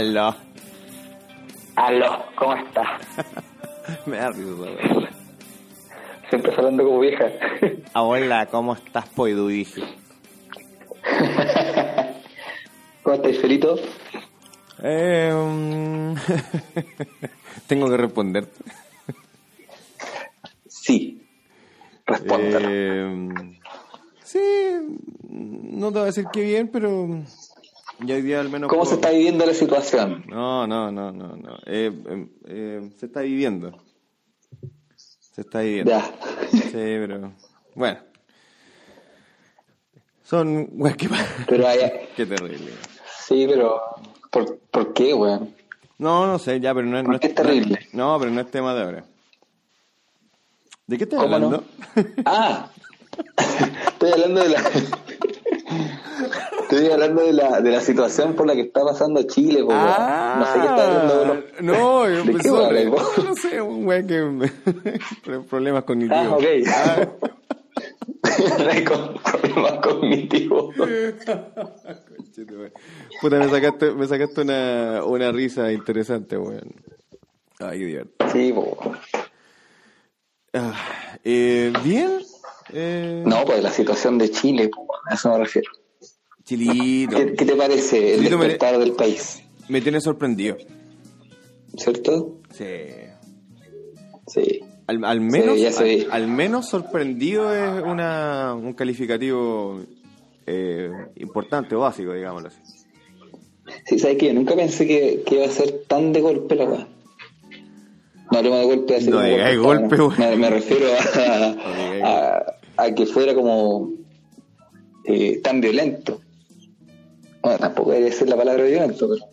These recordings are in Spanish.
Aló, Aló. ¿cómo estás? Me da risa. Siempre hablando como vieja. Hola, ¿cómo estás, Poidu? Dije. ¿Cómo estás, Felito? Eh, mm, Tengo que responderte. Sí. Respóndalo. Eh, sí, no te voy a decir que bien, pero ya hoy día al menos... ¿Cómo puedo- se está viviendo la situación? No, no, no, no, no. Eh, eh, eh, se está viviendo. Se está viviendo. Ya. Sí, pero... Bueno. Son... pa- Pero hay... Qué terrible. Sí, pero... ¿Por, por qué, weón? No, no sé, ya, pero no es... ¿Por no qué es- es terrible? No, pero no es tema de ahora. ¿De qué estás hablando? Ah, estoy hablando de la... Estoy hablando de la, de la situación por la que está pasando Chile, po, weón. no sé qué está hablando de los... Ah, No, yo ¿De vos? No, sé, un güey que... Pro- Problemas cognitivos. Ah, ok. Ah, Con problemas cognitivos. Puta, me sacaste, me sacaste una, una risa interesante, weón. Ay, qué divertido. Sí, po. Ah, eh, Bien. Eh, No, pues la situación de Chile, po, a eso me refiero. Chilito. ¿Qué, qué te parece el me- despertar del país? Me tiene sorprendido. ¿Cierto? Sí. Sí. Al, al menos, al, al menos sorprendido es una, un calificativo eh, importante o básico, digámoslo así. Sí, ¿sabes qué? Yo nunca pensé que, que iba a ser tan de golpe la weá. No hablemos de golpe, así No como digáis golpe, golpe, me, me refiero a, a que fuera como eh, tan violento. Bueno, tampoco debería ser la palabra violento, pero...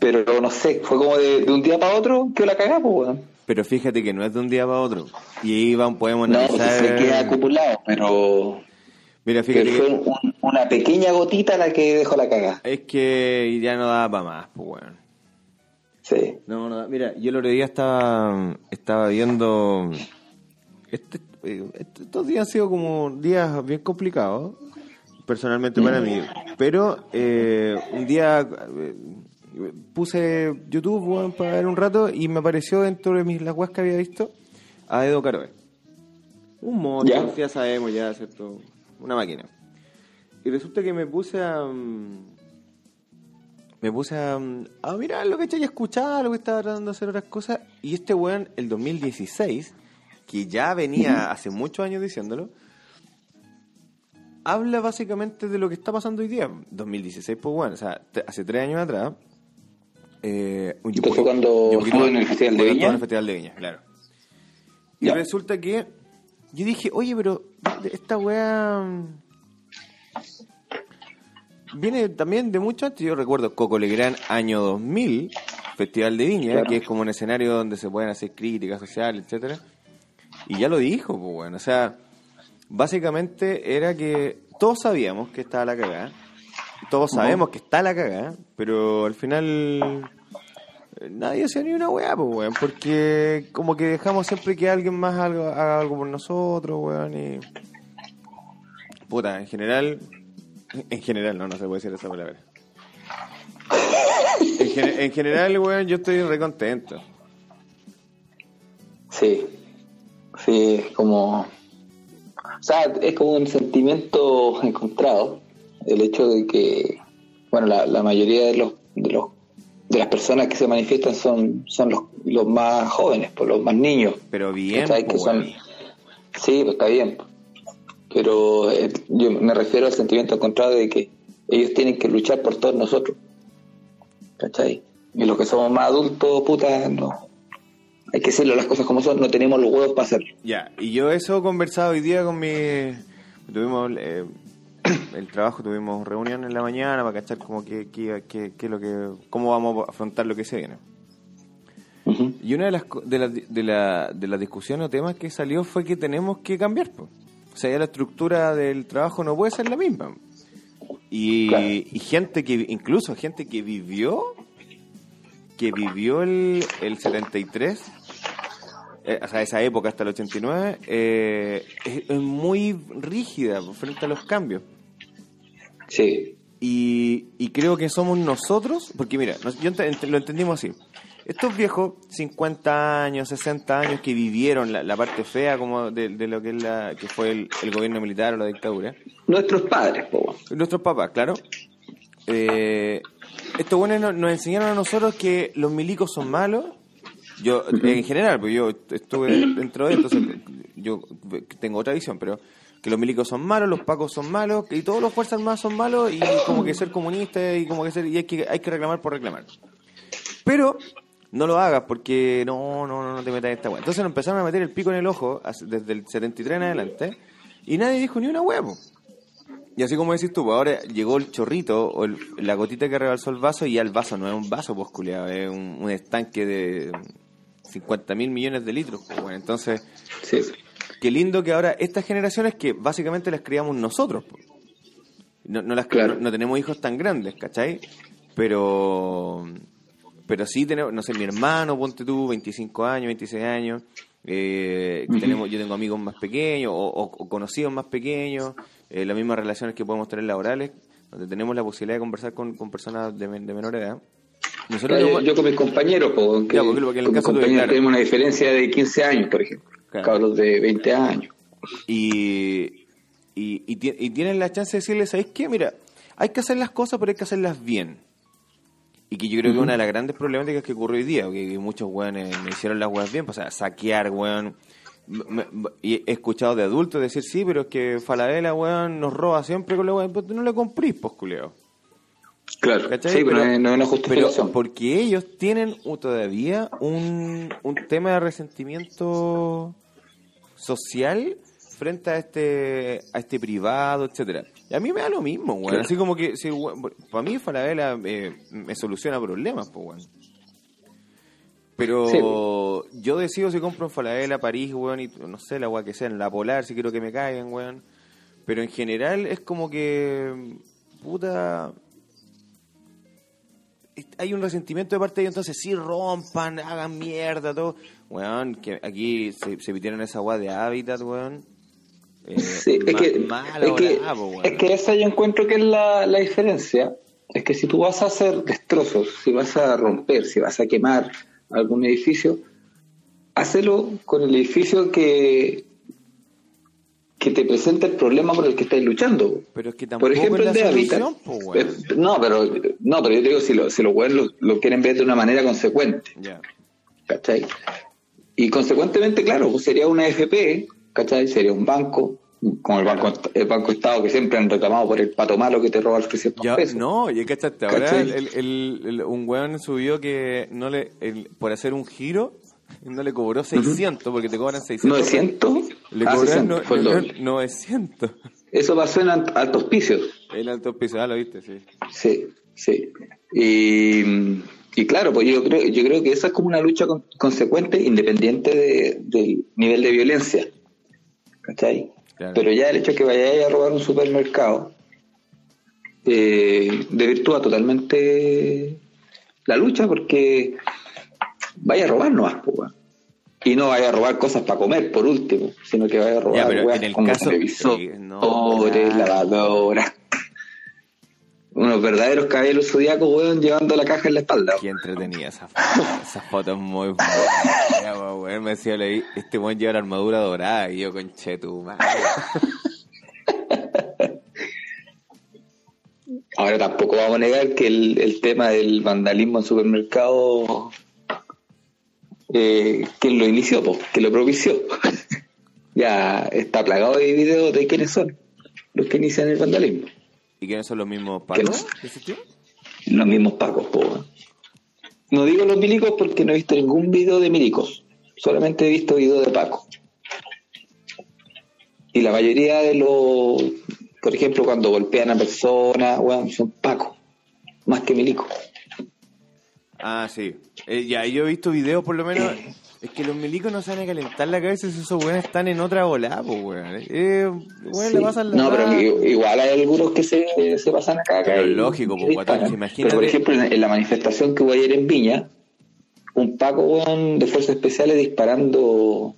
Pero no sé, fue como de, de un día para otro que la cagamos, weón. Pero fíjate que no es de un día para otro. Y ahí van, podemos No, pues analizar. se queda acumulado, pero, Mira, fíjate pero fue que un- una pequeña gotita la que dejó la cagada. es que ya no da para más, pues bueno. Sí. No, no. Mira, yo el otro día estaba, estaba viendo. Este, eh, est- estos días han sido como días bien complicados, personalmente para mí. Pero eh, un día eh, puse YouTube para ver un rato y me apareció dentro de mis las weas que había visto a Edo Caroe. Un mono, Ya. ya sabemos, ya, ¿cierto? Una máquina. Y resulta que me puse a. mm, Me puse a, mm, a mirar lo que he y a escuchar lo que estaba tratando de hacer otras cosas. Y este weón, el 2016, que ya venía hace muchos años diciéndolo, habla básicamente de lo que está pasando hoy día. 2016, pues bueno, o sea, hace tres años atrás. Eh, un- Esto fue cuando estuvo en el Festival de Viña. en el Festival de Viña, claro. Y Ya. resulta que yo dije, oye, pero esta weá viene también de mucho antes. Yo recuerdo Coco Legrand, año 2000, Festival de Viña, Claro. que es como un escenario donde se pueden hacer críticas sociales, etcétera. Y ya lo dijo, pues bueno. O sea, básicamente era que todos sabíamos que estaba la cagada. Todos sabemos que está la cagada, pero al final eh, nadie hacía ni una weá, pues weón. Porque como que dejamos siempre que alguien más algo, haga algo por nosotros, weón. Y. Puta, en general. En general, no, no se puede decir esa palabra. En, gen- en general, weón, yo estoy re contento. Sí, sí, es como... O sea, es como un sentimiento encontrado. El hecho de que, bueno, la, la mayoría de los, de los de las personas que se manifiestan son, son los, los más jóvenes, pues los más niños. Pero bien, son, weón. sí, pues está bien. Pero eh, yo me refiero al sentimiento encontrado de que ellos tienen que luchar por todos nosotros. ¿Cachai? Y los que somos más adultos, puta, no. Hay que decirlo las cosas como son, no tenemos los huevos para hacerlo. Ya, y yo eso he conversado hoy día con mi... Tuvimos eh, el trabajo, tuvimos reunión en la mañana para cachar como que, que, que- que lo que, cómo vamos a afrontar lo que se viene. Y una de las, de las de la, de las discusiones o temas que salió fue que tenemos que cambiar. po. O sea, ya la estructura del trabajo no puede ser la misma. Y, Claro. y gente que, incluso gente que vivió, que vivió el, el 73, eh, o sea, esa época hasta el 89, eh, es, es muy rígida frente a los cambios. Sí, Y, y creo que somos nosotros, porque mira, nos- yo ent- ent- lo entendimos así. Estos viejos, 50 años, 60 años, que vivieron la, la parte fea como de, de lo que, es la, que fue el, el gobierno militar o la dictadura, Nuestros padres, po, nuestros papás, claro. Eh, estos buenos nos, nos enseñaron a nosotros que los milicos son malos. Yo, en general, pues yo estuve dentro de esto, entonces yo tengo otra visión, pero que los milicos son malos, los pacos son malos, y todos los fuerzas armadas son malos, y como que ser comunista y como que ser, y hay que, hay que reclamar por reclamar. Pero no lo hagas porque no, no, no, no te metas en esta weá. Entonces nos empezaron a meter el pico en el ojo desde el 73 en adelante, y nadie dijo ni una huevo. Y así como decís tú, pues ahora llegó el chorrito o el- la gotita que rebalsó el vaso y ya el vaso no es un vaso, pues culiado, es un, un estanque de 50 mil millones de litros. Pues, bueno, entonces, Sí. qué lindo que ahora estas generaciones que básicamente las criamos nosotros. pues. No, no, las, Claro. no, no tenemos hijos tan grandes, ¿cachai? Pero, pero sí tenemos, no sé, mi hermano, ponte tú, 25 años, 26 años. eh, tenemos, yo tengo amigos más pequeños o, o- o conocidos más pequeños, eh, las mismas relaciones que podemos tener laborales, donde tenemos la posibilidad de conversar con, con personas de, de menor edad. Nosotros Yo, con mis compañeros, po, weón, que, Ya, porque- en el con caso tuyo, compañeros claro. tenemos una diferencia de 15 años, por ejemplo. Claro. Cabros de 20 años. y, y, y, y tienen la chance de decirles, ¿sabes qué? Mira, hay que hacer las cosas, pero hay que hacerlas bien. Y que yo creo que una de las grandes problemáticas que ocurre hoy día, que, muchos weones me hicieron las weas bien, pues, o sea, saquear, weón. Y he escuchado de adultos decir, sí, pero es que Falabella, weón, nos roba siempre con la weón. Pues no le comprís, pues, culeo. Claro. ¿Cachai? Sí, pero, no es- no pero justificación. porque ellos tienen todavía un, un tema de resentimiento social frente a este a este privado, etcétera. Y a mí me da lo mismo. Claro. Así como que, si, para mí Falabella eh, me soluciona problemas, pues, weón. Pero Sí. yo decido si compro en Falabella, París, weón, y no sé, la weá que sea, en la Polar, si quiero que me caigan, weón. Pero en general es como que, puta, hay un resentimiento de parte de ellos, entonces sí rompan, hagan mierda, todo. Weón, que aquí se, se pitieron esa weá de hábitat, weón. Eh, Sí, es que, es, que, weón. es que esa yo encuentro que es la, la diferencia. Es que si tú vas a hacer destrozos, si vas a romper, si vas a quemar algún edificio, hazlo con el edificio que, que te presenta el problema por el que estáis luchando. Pero es que tampoco Por ejemplo, es el de la solución, weón. Eh, No, pero, no, pero yo te digo, si, lo, si los lo, lo quieren ver de una manera consecuente. Ya. ¿cachai? Y consecuentemente, claro, pues sería una FP, ¿cachai? Sería un banco, como el banco, el banco Estado que siempre han reclamado por el pato malo que te roba los 300 Ya, pesos. no, y cachaste, ahora ¿Cachai? el, el- el- el- un weón subió que no le por hacer un giro no le cobró 600 porque te cobran 600. 900, Le ah, cobran 600, no- fue el doble. 900. Eso pasó en alt- altos pisos. El alto piso, ah, lo viste, sí. Sí, sí. Y, y claro, pues yo creo, yo creo que esa es como una lucha con- consecuente, independiente de- del nivel de violencia. ¿Cachai? Claro. Pero ya el hecho de que vayáis a robar un supermercado eh, desvirtúa totalmente la lucha porque vaya a robar nomás, pues, weón. Y no vaya a robar cosas para comer, por último, sino que vaya a robar Ya, pero en el como caso- televisores, no, lavadoras. Unos verdaderos caballeros zodiacos, weón, llevando la caja en la espalda. Qué entretenida esa foto. Esa foto es muy buena. Ya, weón, me decía, leí, este weón lleva la armadura dorada y yo, conche tu madre. Ahora tampoco vamos a negar que el, el tema del vandalismo en supermercados, eh, quien lo inició, pues, que lo propició. ya está plagado de videos de quiénes son los que inician el vandalismo. ¿Y quiénes son los mismos ¿Qué pacos? Los mismos pacos, po. No digo los milicos porque no he visto ningún video de milicos, solamente he visto videos de Paco. Y la mayoría de los, por ejemplo, cuando golpean a personas, son Pacos, más que milicos. Ah, sí. Eh, ya, yo he visto videos, por lo menos. Es que los milicos no saben calentar la cabeza si esos weones están en otra volada, pues, weón. Eh, weón, Sí. le pasan la No, pero igual hay algunos que se, se pasan acá. Pero y- lógico, pues, guatón, imagínate- Pero, por ejemplo, en, la manifestación que hubo ayer en Viña, un Paco weón, de fuerzas especiales disparando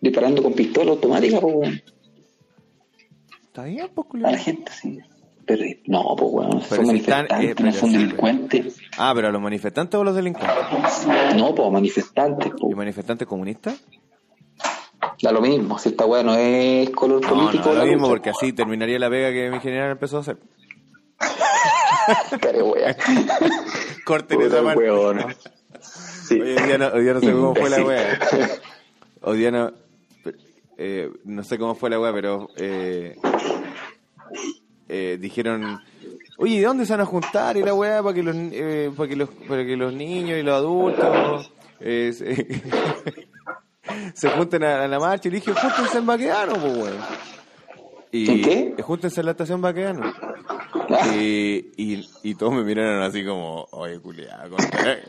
disparando con pistola automática weón, Está bien, pues, a la gente. Sí. Pero, no, pues weón, Pero son si están, manifestantes, eh, no pero son sí, delincuentes. Ah, pero a los manifestantes o a los delincuentes. No, pues manifestantes, ¿Y pues. manifestantes comunistas? Da lo mismo, si esta weá no es color No, político. no, lo la mismo, porque así terminaría la pega que mi general empezó a hacer. Care wea. Corten esa parte. weón. Sí. Hoy día no, hoy día no sé cómo fue la wea. Hoy día no. eh, no sé cómo fue la wea, pero. Eh, eh, dijeron. Oye, ¿y dónde se van a juntar? Y la weá para que los, eh, para que los, para que los niños y los adultos eh, se, se junten a, a la marcha. Y le dije, júntense en Baqueano, pues weón. Y, ¿En qué? Júntense en la estación Baqueano. Y, y, y todos me miraron así como, oye, culiado.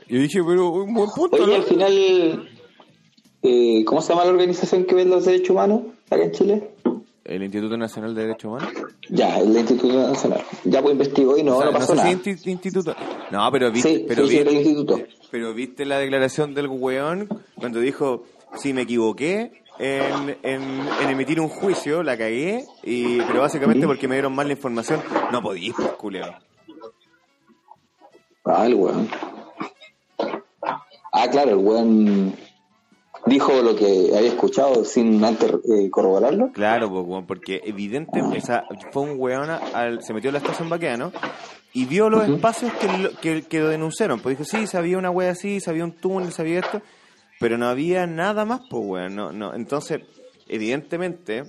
Y dije, pero un buen punto, Oye, ¿no? al final, eh, ¿cómo se llama la organización que ve los derechos humanos acá en Chile? El Instituto Nacional de Derechos Humanos. Ya, el Instituto Nacional. Ya pues investigó y no, O sea, no pasó sé nada. si instituto. No, pero viste, Sí, pero, sí, sí, viste, el instituto. pero viste la declaración del weón cuando dijo, si me equivoqué en, en, en emitir un juicio, la cagué, y, pero básicamente porque me dieron mal la información, no podís, pues, culeo. Ah, el weón. Ah, claro, el weón dijo lo que había escuchado sin antes eh, corroborarlo. Claro, porque evidente, esa, fue un weón, al, se metió a la estación Baqueano y vio los espacios que lo, que, que lo denunciaron. Pues dijo, sí, sabía una wea así, sabía un túnel, sabía esto, pero no había nada más, pues, weón. No, no. Entonces, evidentemente,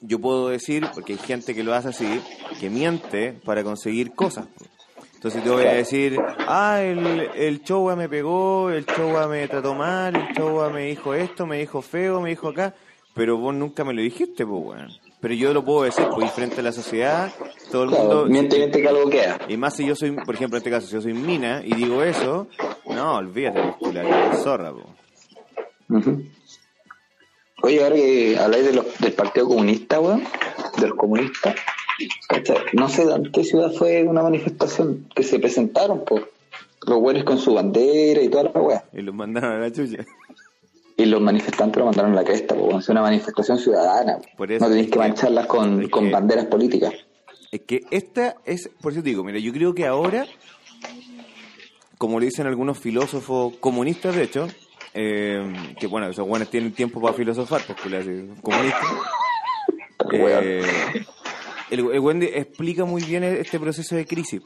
yo puedo decir, porque hay gente que lo hace así, que miente para conseguir cosas. pues. Entonces te voy a decir, ah, el, el Chowa me pegó, el Chowa me trató mal, el Chowa me dijo esto, me dijo feo, me dijo acá, pero vos nunca me lo dijiste, pues, weón. Pero yo lo puedo decir, pues, y frente a la sociedad, todo el Claro, mundo... miente, miente que algo queda. Y más si yo soy, por ejemplo, en este caso, si yo soy mina y digo eso, no, olvídate, pues, la zorra, pues. Ujú. Oye, ahora que habláis de los, del Partido Comunista, weón, de los comunistas, ¿cachai? no sé en qué ciudad fue una manifestación que se presentaron, por los güeyes con su bandera y toda la weá. Y los mandaron a la chucha. Y los manifestantes lo mandaron a la cresta, pues, es una manifestación ciudadana. Por eso no tenéis que mancharlas con, con banderas políticas. Es que esta es, por eso te digo, mira, yo creo que ahora, como le dicen algunos filósofos comunistas, de hecho, eh, que bueno, esos buenos tienen tiempo para filosofar, porque le hacen comunistas. Eh, el, de- explica muy bien este proceso de crisis.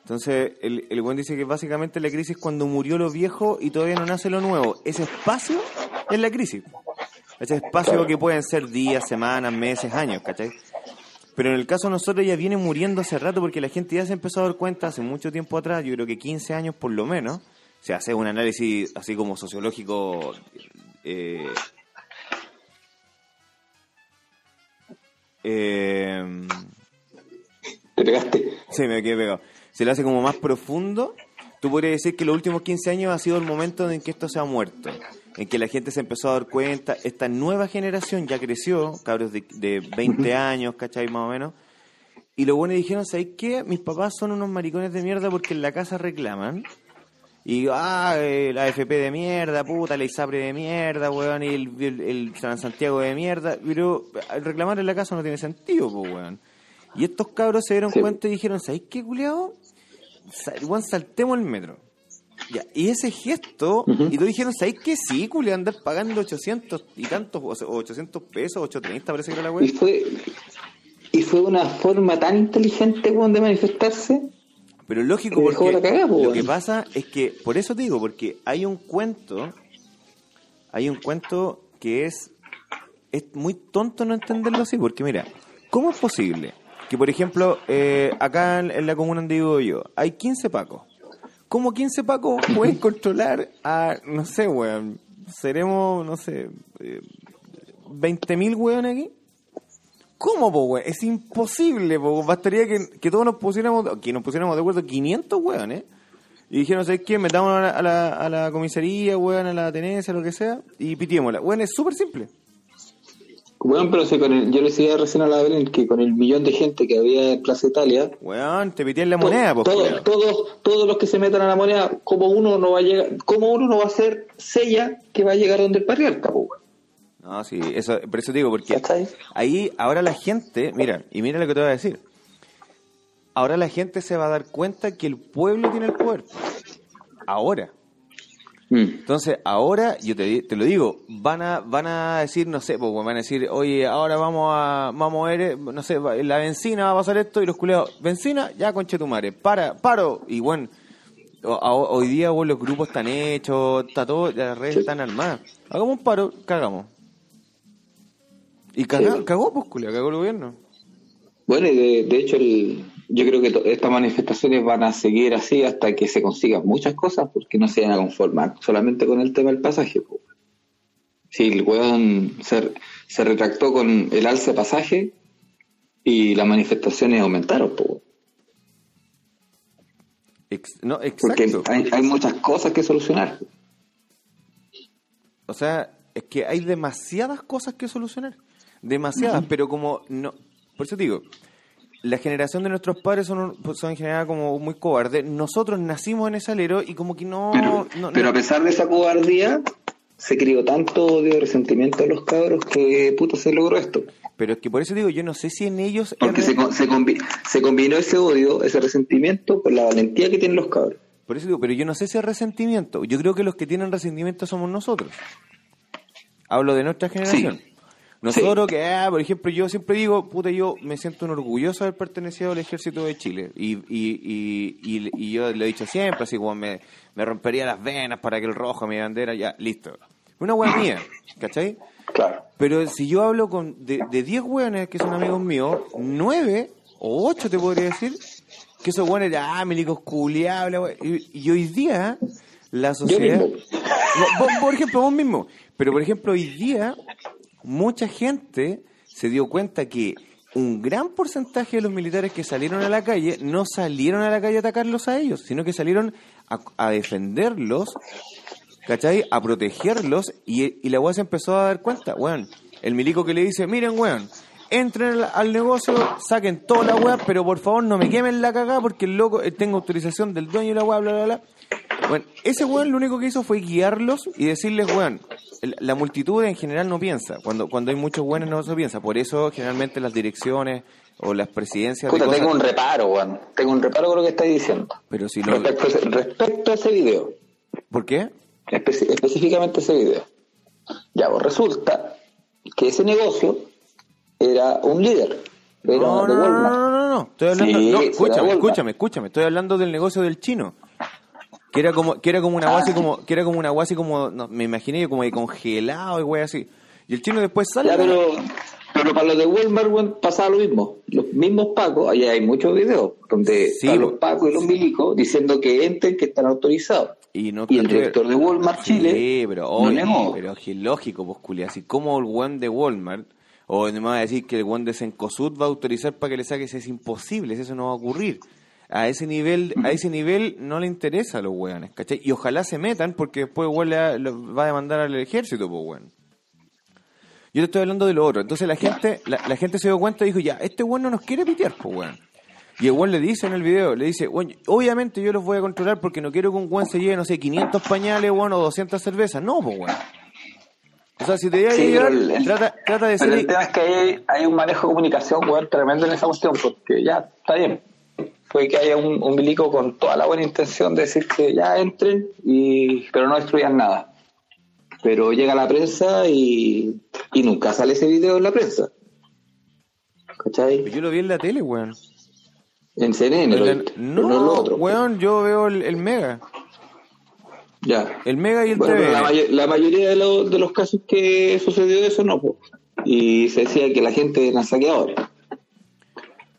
Entonces, el, el buen dice que básicamente la crisis es cuando murió lo viejo y todavía no nace lo nuevo. Ese espacio es la crisis. Ese espacio que pueden ser días, semanas, meses, años, ¿cachai? Pero en el caso de nosotros ya viene muriendo hace rato porque la gente ya se empezó a dar cuenta hace mucho tiempo atrás, yo creo que 15 años por lo menos, se hace un análisis así como sociológico eh, eh, Te pegaste. Sí, me quedé pegado. Se le hace como más profundo. Tú podrías decir que los últimos 15 años ha sido el momento en que esto se ha muerto. En que la gente se empezó a dar cuenta. Esta nueva generación ya creció, cabros de, de 20 años, ¿cachai? Más o menos. Y los buenos dijeron, ¿sabes qué? Mis papás son unos maricones de mierda porque en la casa reclaman. Y, ah, eh, la AFP de mierda, puta, la ISAPRE de mierda, weón, y el, el, el San Santiago de mierda. Pero reclamar en la casa no tiene sentido, pues, weón. Y estos cabros se dieron Sí. cuenta y dijeron, ¿sabéis qué, culiao? Weón, saltemos el metro. Ya, y ese gesto, y todos dijeron, ¿sabéis qué? Sí, culiao, andar pagando 800 y tantos, o sea, 800 pesos, 830 parece que era la Y weón. fue, y fue una forma tan inteligente, weón, de manifestarse. Pero lógico, porque cagada, lo weón. que pasa es que, por eso te digo, porque hay un cuento, hay un cuento que es, es muy tonto no entenderlo así, porque mira, ¿cómo es posible que, por ejemplo, eh, acá en, en la comuna donde vivo yo, hay 15 pacos? ¿Cómo 15 pacos pueden controlar a, no sé, weón, seremos, no sé, eh, 20.000 weón aquí? ¿Cómo, po, weón? Es imposible, po. Bastaría que, que todos nos pusiéramos, que nos pusiéramos de acuerdo 500 weón, ¿eh? Y dijeron, ¿sabes qué? Metámonos a la, a la, a la comisaría, weón, a la tenencia, lo que sea, y pitiémosla. Weón, es súper simple. Bueno, pero si con el- yo le decía recién a la Belén que con el millón de gente que había en Plaza Italia, Weón, te pitían la moneda, pues, todos, todos, todos los que se metan a la moneda, como uno no va a llegar, como uno no va a ser sella que va a llegar donde el patriarca, po, weón. No, sí, eso, por eso te digo, porque ahí ahora la gente, mira, y mira lo que te voy a decir. ahora la gente se va a dar cuenta que el pueblo tiene el poder. Ahora. Mm. Entonces, ahora, yo te, te lo digo, van a, van a decir, no sé, pues van a decir, oye, ahora vamos a, vamos a ver, eh, no sé, la benzina va a pasar esto, y los culeados, benzina, ya conche tu madre, para, paro, y bueno, hoy día bueno, los grupos están hechos, está todo, las redes están armadas. Hagamos un paro, cagamos. Y caga- Sí. cagó, pues, cagó el gobierno. Bueno, y de, de hecho, el, yo creo que to- estas manifestaciones van a seguir así hasta que se consigan muchas cosas, porque no se van a conformar solamente con el tema del pasaje. po. Si el weón se, se retractó con el alza de pasaje y las manifestaciones aumentaron, po. Ex- no, porque hay, hay muchas cosas que solucionar. O sea, es que hay demasiadas cosas que solucionar. Demasiadas, pero como no. Por eso te digo, la generación de nuestros padres son, son en general como muy cobardes. Nosotros nacimos en ese alero y como que no. Pero, no- pero no- a pesar de esa cobardía, se crió tanto odio y resentimiento de los cabros que puto se logró esto. pero es que por eso digo, yo no sé si en ellos. Porque se, con- se, combi- se combinó ese odio, ese resentimiento con la valentía que tienen los cabros. Por eso digo, pero yo no sé si es resentimiento. Yo creo que los que tienen resentimiento somos nosotros. Hablo de nuestra generación. Nosotros que, ah, por ejemplo, yo siempre digo, puta, yo me siento un orgulloso de haber pertenecido al ejército de Chile. Y, y, y, y, yo lo he dicho siempre, así como me, me rompería las venas para que el rojo, mi bandera, ya, listo. Una hueá mía, ¿cachai? Claro. Pero si yo hablo con de, de 10 hueones que son amigos míos, 9 o 8 te podría decir, que esos hueones, ah, milicos wea. y, y hoy día la Yo sociedad... mismo. Vos, por ejemplo, vos mismo. Pero, por ejemplo, hoy día mucha gente se dio cuenta que un gran porcentaje de los militares que salieron a la calle no salieron a la calle a atacarlos a ellos, sino que salieron a, defenderlos, ¿cachai? A protegerlos y, y la weá se empezó a dar cuenta, weón. El milico que le dice, miren, weón, entren al, negocio, saquen toda la weá, pero por favor no me quemen la cagada porque el loco, eh, tengo autorización del dueño de la weá, bla, bla, bla. Bueno, ese weón lo único que hizo fue guiarlos y decirles, weón, la multitud en general no piensa. Cuando, cuando hay muchos buenos no se piensa. Por eso generalmente las direcciones o las presidencias de Puta, cosas- tengo un reparo, weón. Tengo un reparo con lo que estáis diciendo. Pero si lo... Respecto, a ese, respecto a ese video, ¿Por qué? espe- específicamente ese video. Ya, pues resulta que ese negocio era un líder. Era No, no, no, no, no. Estoy hablando, Sí, no, será escúchame, Walmart. escúchame, escúchame. Estoy hablando del negocio del chino. Que era como, que era como una Ah, guasi sí. como, que era como una guasi como, no, me imaginé yo como de congelado y wey así. Y el chino después sale. Ya, pero, pero para los de Walmart, weón, pasaba lo mismo. Los mismos pacos, allá hay muchos videos donde Sí, están los pacos y los milicos diciendo que entren, que están autorizados. Y, no Y el director de Walmart Chile Sí, pero, no oye, negó. pero es lógico, pues, culia. Así como el one de Walmart, o me va a decir que el one de Sencosud va a autorizar para que le saques, es imposible, eso no va a ocurrir. A ese nivel, a ese nivel no le interesa a los weones, ¿cachai? Y ojalá se metan porque después weón, le va- a demandar al ejército, pues weón. Yo te estoy hablando de lo otro. Entonces la gente, la, la gente se dio cuenta y dijo, ya, este weón no nos quiere pitear, pues weón. Y el weón le dice en el video, le dice, weón, obviamente yo los voy a controlar porque no quiero que un weón se lleve, no sé, 500 pañales, weón, o 200 cervezas. No, pues weón. O sea, si te llega a Sí, llegar, el- trata, trata de Pero ser... el tema es que hay, hay un manejo de comunicación weón, tremendo en esa cuestión, porque ya está bien. Puede que haya un, un milico con toda la buena intención de decir que ya entren, y pero no destruyan nada. Pero llega la prensa y, y nunca sale ese video en la prensa. ¿Cachai? Yo lo vi en la tele, weón. En CNN, lo En la- viste, pero no en lo otro. weón, yo veo el, el Mega. Ya. El Mega y el Bueno, pero la, TVN. may- la mayoría de, los- de los casos que sucedió eso no, po. y se decía que la gente era saqueadora.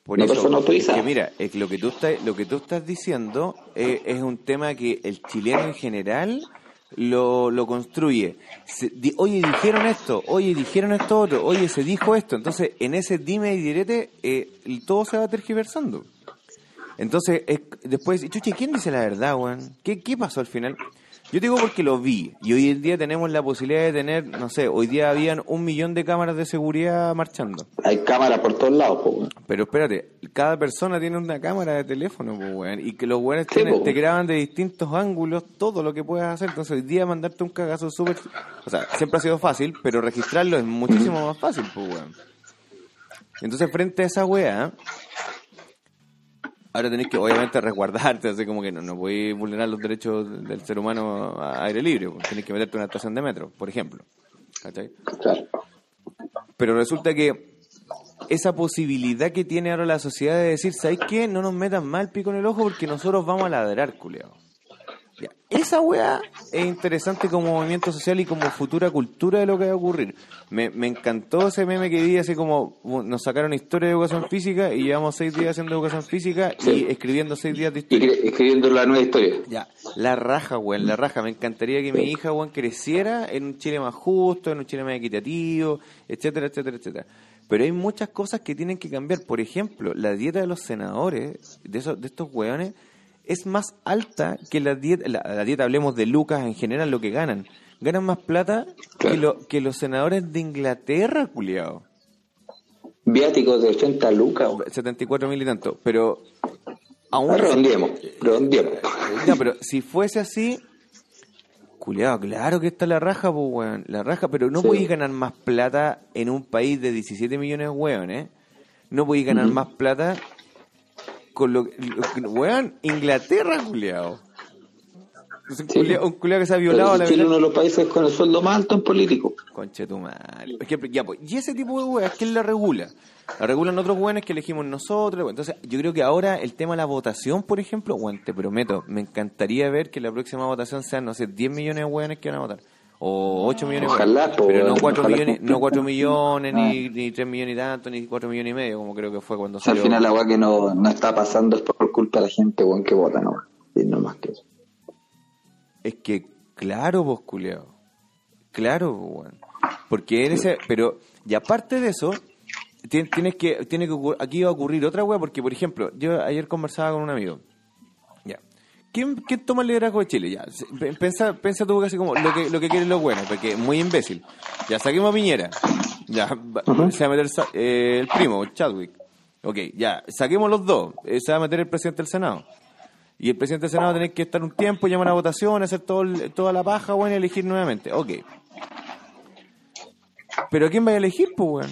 Por Una eso, persona autorizada. es que mira, es lo que tú estás, lo que tú estás diciendo eh, es un tema que el chileno en general lo, lo construye. Se- di- oye, dijeron esto, oye, dijeron esto otro, oye, se dijo esto. Entonces, en ese dime y direte, eh, todo se va tergiversando. Entonces, es- después, chuche, ¿quién dice la verdad, weón? ¿Qué, ¿Qué pasó al final? Yo digo porque lo vi. Y hoy en día tenemos la posibilidad de tener, no sé, hoy día habían un millón de cámaras de seguridad marchando. Hay cámaras por todos lados, po, weón. Pero espérate, cada persona tiene una cámara de teléfono, pues, weón, y que los weones Sí, po. te graban de distintos ángulos todo lo que puedas hacer. Entonces, hoy día mandarte un cagazo súper. O sea, siempre ha sido fácil, pero registrarlo es muchísimo más fácil, pues, weón. Entonces, frente a esa weá, Ahora tenés que, obviamente, resguardarte, así como que no, no podés vulnerar los derechos del ser humano a aire libre. pues, Tenés que meterte en una estación de metro, por ejemplo. ¿Cachai? Pero resulta que esa posibilidad que tiene ahora la sociedad de decir, ¿sabes qué? No nos metan mal pico en el ojo porque nosotros vamos a ladrar, culeado. Ya, Esa weá es interesante como movimiento social y como futura cultura de lo que va a ocurrir. Me, me encantó ese meme que vi así como nos sacaron historia de educación física y llevamos seis días haciendo educación física y escribiendo seis días de Y historia. cre- escribiendo la nueva historia. Ya, la raja, weón, la raja. Me encantaría que mi hija, weón, creciera en un Chile más justo, en un Chile más equitativo, etcétera, etcétera, etcétera. Pero hay muchas cosas que tienen que cambiar. Por ejemplo, la dieta de los senadores, de, esos, de estos weones, es más alta que la dieta, la, la dieta, hablemos de Lucas en general, lo que ganan. Ganan más plata que, lo, que los senadores de Inglaterra, culiao. Viáticos de 80 lucas. weón. 74 mil y tanto. Pero aún Ah, Redondeemos, redondeemos. Ya, pero si fuese así, culiado, claro que está la raja, pues, weón. La raja, pero no Sí. podéis ganar más plata en un país de 17 millones de weones. No podéis ganar más plata con lo lo- Weón, Inglaterra, culiado. Un Sí. culiao- un culiao que se ha violado la Chile es uno de los países con el sueldo más alto en político. Conche tu madre. Ya, pues, y ese tipo de weas, ¿quién la regula? La regulan otros weones que elegimos nosotros. Entonces, yo creo que ahora el tema de la votación, por ejemplo, weón, te prometo, me encantaría ver que la próxima votación sean, no sé, 10 millones de weones que van a votar. O 8 millones Ojalá, po, Pero no weón, 4 ojalá millones, cumpla. no 4 millones, Ah. ni, ni 3 millones y tanto, ni 4 millones y medio, como creo que fue cuando O sea, al final la weá que no, no está pasando es por culpa de la gente, weón, que vota, ¿no? Y no más que eso. Es que, claro, vos, culeado. Claro, weón. Porque en ese. Pero, y aparte de eso, tien- tienes que. Tiene que aquí va a ocurrir otra weá, porque, por ejemplo, yo ayer conversaba con un amigo. ¿Quién, quién toma el liderazgo de Chile? Ya. Pensa, pensa tú casi como lo que, lo que quieren los buenos, porque es muy imbécil. Ya, saquemos a Piñera. Ya, se va a meter eh, el primo, Chadwick. Ok, ya, saquemos los dos. Eh, se va a meter el presidente del Senado. Y el presidente del Senado va a tener que estar un tiempo, llamar a votación, hacer todo el- toda la paja, bueno, y elegir nuevamente. Ok. ¿Pero a quién va a elegir, pues, weón?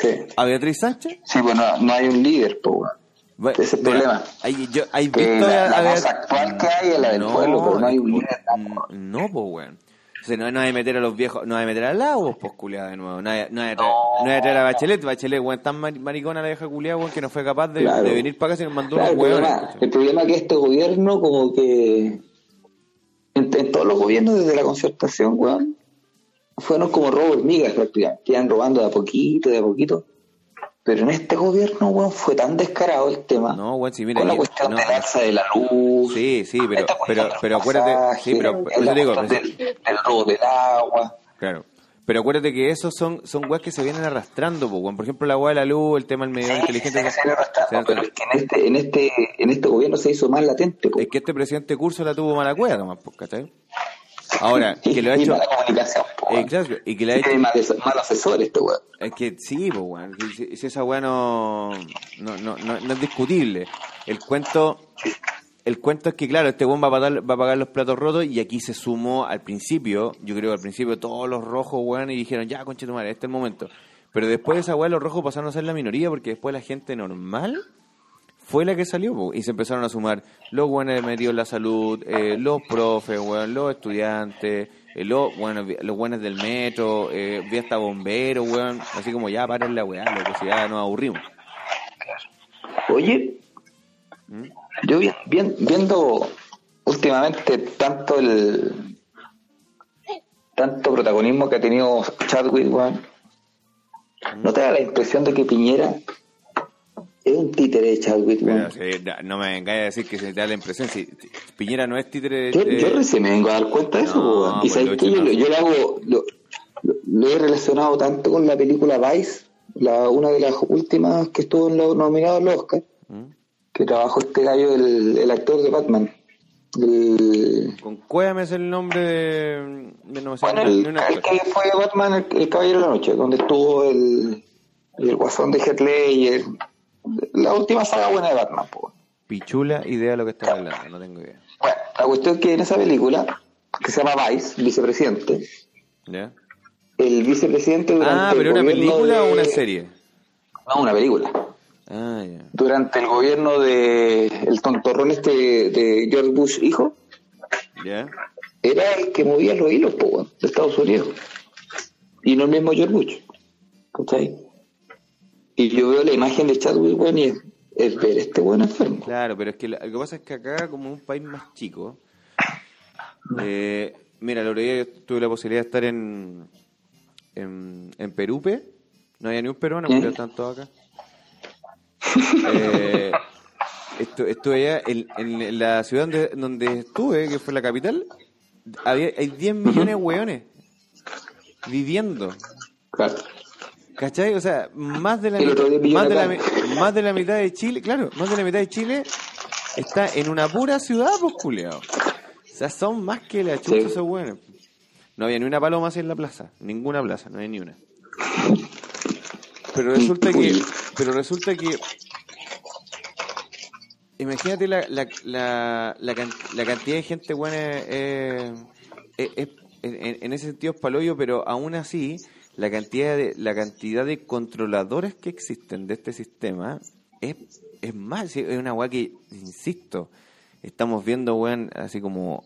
Sí. ¿A Beatriz Sánchez? Sí, pues no, hay un líder, pues, weón. Va- Ese el mira, problema. hay- yo- ¿hay visto la- la a voz actual que hay es la del pueblo, pero no hay un líder mm, No, pues, weón. O sea, no, no hay que meter a los viejos, no hay que meter a Lagos, pues, culiada de nuevo. No hay, no hay no hay que traer a Bachelet. Bachelet, weón, tan mari- maricona la vieja culiada, weón, que no fue capaz de, Claro. de venir para acá nos mandó Claro, el, unos problema, ¿cachai? el problema es que este gobierno, como que en, en todos los gobiernos desde la concertación, weón, fueron como robo hormigas prácticamente, iban robando de a poquito, de a poquito. Pero en este gobierno, weón, fue tan descarado el tema. No, weón, sí, mira. con la cuestión no, del alza de la luz. Sí, sí, pero, cuestión pero, los pero acuérdate, pasajes, sí, pero digo, pues, del, del robo del agua. claro. Pero acuérdate que esos son, son weas que se vienen arrastrando, po, weón. Por ejemplo, la wea de la luz, el tema del medio Sí, inteligente. se viene arrastrando, se- pero es que en este, en este, en este gobierno se hizo más latente, po. Es que este presidente curso la tuvo mala cueva, nomás, pues, ¿cachai? Ahora, Y- que lo ha y hecho. mala comunicación, po, weón. Exacto, y que le ha hecho. mal, mal asesor este weón. Es que sí, pues, weón. Si, si esa weá no, no, no, no, no es discutible. El cuento. El cuento es que, claro, este weón va a, pagar, va a pagar los platos rotos y aquí se sumó al principio, yo creo que al principio todos los rojos, weón, y dijeron, ya, conche tu madre, este es el momento. Pero después de esa weá los rojos pasaron a ser la minoría porque después la gente normal fue la que salió po, y se empezaron a sumar los buenos metidos en la salud, eh, los profes, weón, los estudiantes, eh, los, bueno, los buenos del metro, eh, vi hasta bomberos, weón, así como ya paren la weá, loco, si ya nos aburrimos. Oye, ¿Mm? yo vi- vi- viendo últimamente tanto el tanto protagonismo que ha tenido Chadwick, weón, ¿no te da la impresión de que Piñera es un títere de Chadwick, sí, no- no me vengáis a decir que se te da la impresión, si Piñera no es títere Yo, yo recién me vengo a dar cuenta de eso, No. Y pues, sabes lo que yo, yo lo hago, lo, he relacionado tanto con la película Vice, la, una de las últimas que estuvo en lo, nominado al Oscar, ¿Mm? que trabajó este gallo, el, el actor de Batman. El, Con Cuéame es el nombre de... de no sé, bueno, el que fue Batman, el, el Caballero de la Noche, donde estuvo el, el guasón de Heath Ledger, la última saga buena de Batman. po. Pichula idea de lo que estás hablando, no tengo idea. Bueno, la cuestión es que en esa película, que se llama Vice, vicepresidente, ¿Ya? el vicepresidente durante Ah, el pero una película de- o una serie? No, una película. Ah, ya. durante el gobierno de el tontorrón este de George Bush hijo, ¿Ya? era el que movía los hilos po, de Estados Unidos. Y no el mismo George Bush. ¿Cachai? Y yo veo la imagen de Chadwick, weón, y es, es ver este buen enfermo. Claro, pero es que la- lo que pasa es que acá, como un país más chico, eh, mira, la verdad yo tuve la posibilidad de estar en, en, en Perupe, no había ni un peruano, porque ¿Eh? están todos acá. Eh, estu- estuve allá en, en la ciudad donde, donde estuve, que fue la capital, había, hay 10 millones de hueones viviendo. Claro. ¿Cachai? O sea, más de la, mitad, más, de la, millones mi- más de la mitad de Chile, claro, más de la mitad de Chile está en una pura ciudad, pues, culiao. O sea, son más que la chucha Sí. esos buenos. No había ni una paloma así en la plaza, ninguna plaza, no había ni una. Pero resulta que, pero resulta que, imagínate la, la, la, la, can- la cantidad de gente buena eh, eh, eh, en, en ese sentido es paloyo, pero aún así la cantidad de la cantidad de controladores que existen de este sistema es, es más, es una weá que, insisto, estamos viendo, weón, así como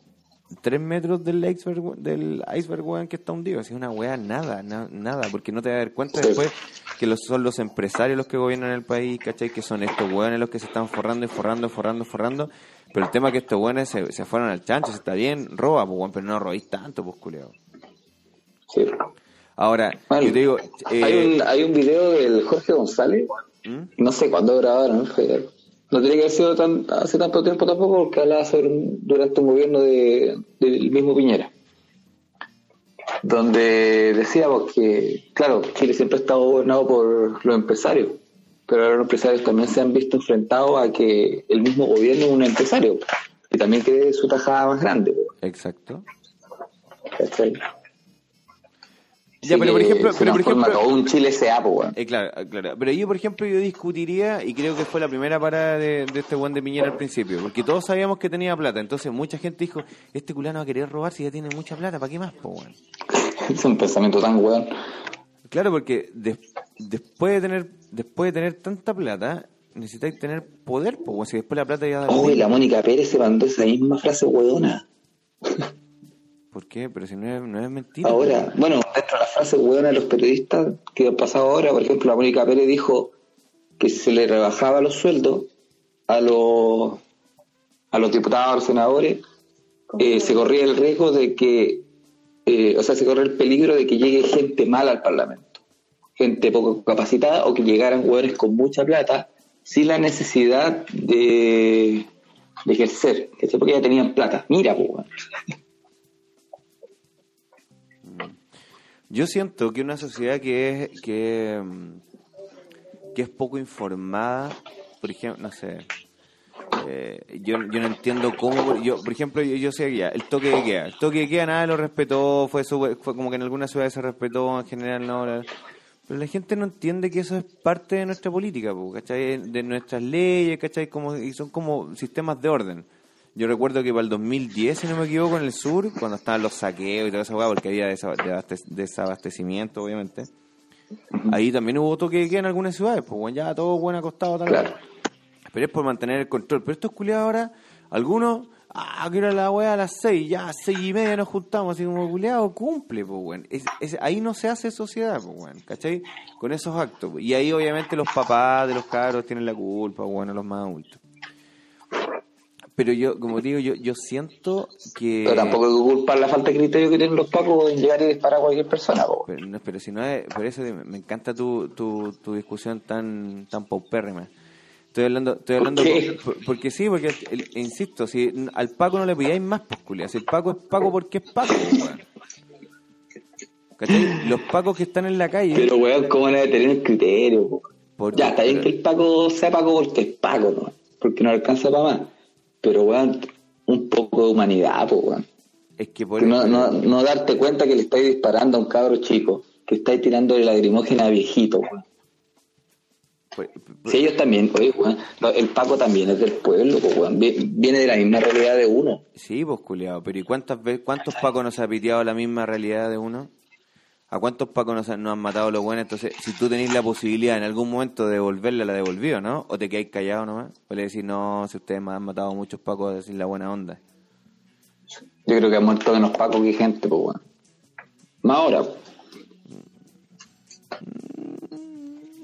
tres metros del iceberg, del iceberg weón, que está hundido. Así una weá, nada, na- nada, porque no te vas a dar cuenta después que los, son los empresarios los que gobiernan el país, ¿cachai? Que son estos weones los que se están forrando y forrando, forrando, forrando. Pero el tema es que estos weones se, se fueron al chancho, si está bien, roba, pues, weón, pero no robéis tanto, pues, culeo. Sí. Ahora, Bueno, yo te digo, eh, hay, un, hay un video del Jorge González, ¿Mm? no sé cuándo grabaron, ¿no? Fue- no tiene que haber sido tan, hace tanto tiempo tampoco, porque hablaba sobre un- durante un gobierno de, del mismo Piñera, donde decíamos que, claro, Chile siempre ha estado gobernado por los empresarios, pero ahora los empresarios también se han visto enfrentados a que el mismo gobierno es un empresario, y también quiere su tajada más grande. exacto. ¿cachai? Ya, pero por ejemplo, se pero por ejemplo, todo un Chile weón. Eh, claro, eh, claro. Pero yo, por ejemplo, yo discutiría, y creo que fue la primera parada de, de este buen de Piñera al principio, porque todos sabíamos que tenía plata. Entonces, mucha gente dijo: Este culano va a querer robar si ya tiene mucha plata, ¿para qué más, po, weón? Es un pensamiento tan weón. Claro, porque des- después, de tener, después de tener tanta plata, necesitáis tener poder, po, weón. Si después la plata ya da. Oh, y la Mónica Pérez se mandó esa misma frase weona. ¿Por qué? Pero si no es, no es mentira. Ahora, bueno, dentro de las frases de los periodistas que han pasado ahora, por ejemplo, la Mónica Pérez dijo que si se le rebajaba los sueldos a los a los diputados, a los senadores, eh, se corría el riesgo de que, eh, o sea, se corría el peligro de que llegue gente mala al Parlamento, gente poco capacitada o que llegaran hueones con mucha plata sin la necesidad de, de ejercer, ¿cachai? porque ya tenían plata. Mira, pues, Yo siento que una sociedad que es que, mm, que es poco informada, por ejemplo, no sé, eh, yo, yo no entiendo cómo, yo por ejemplo, yo, sé ya, el toque de queda, el toque de queda nadie lo respetó, fue, su- fue como que en algunas ciudades se respetó, en general no, pero la gente no entiende que eso es parte de nuestra política. De nuestras leyes, ¿cachai? Como, y son como sistemas de orden. Yo recuerdo que para el 2010, si no me equivoco, en el sur, cuando estaban los saqueos y toda esa hueá, porque había desaba- desabaste- desabastecimiento, obviamente, ahí también hubo toque de queda en algunas ciudades, pues bueno, ya todo buen acostado tal. Claro. Pero es por mantener el control. Pero estos culiados ahora, algunos, ah, que era la weá a las seis, ya a seis y media nos juntamos, así como culiado, cumple, pues. Es- es- ahí no se hace sociedad, pues weón, ¿cachai? Con esos actos. pues. Y ahí obviamente los papás de los cabros tienen la culpa, bueno, los más adultos. Pero yo, como digo, yo, yo siento que... Pero tampoco hay que culpar la falta de criterio que tienen los pacos en llegar y disparar a cualquier persona, po. Pero, no, pero si no es, por eso me encanta tu, tu, tu discusión tan tan paupérrima. Estoy hablando, estoy ¿Por hablando qué? por- porque sí, porque el- insisto, si al Paco no le pilláis más pues culia, si el Paco es Paco porque es Paco, weón. ¿Cachai? Los Pacos que están en la calle, Pero, weón, ¿cómo no debe tener el criterio, Ya, está bien que el Paco sea Paco porque es Paco, ¿no? Porque no alcanza para más. Pero, weón, un poco de humanidad, po, weón. es que por no, no, no darte cuenta que le estáis disparando a un cabro chico, que estáis tirándole lagrimógena a viejito, weón. por- por- Si ellos también, oye, weón, el Paco también es del pueblo, po, weón. Vi- Viene de la misma realidad de uno. Sí, pues culiado, pero ¿y cuántas veces, cuántos Pacos nos ha piteado la misma realidad de uno? ¿A cuántos pacos nos, han- nos han matado los buenos? Entonces, si tú tenés la posibilidad en algún momento de devolverla, la devolvió, ¿no? ¿O te quedáis callado nomás? O le decís, no, si ustedes me han matado muchos pacos, decir la buena onda. Yo creo que han muerto menos pacos que gente, pues weón. Más ahora. po.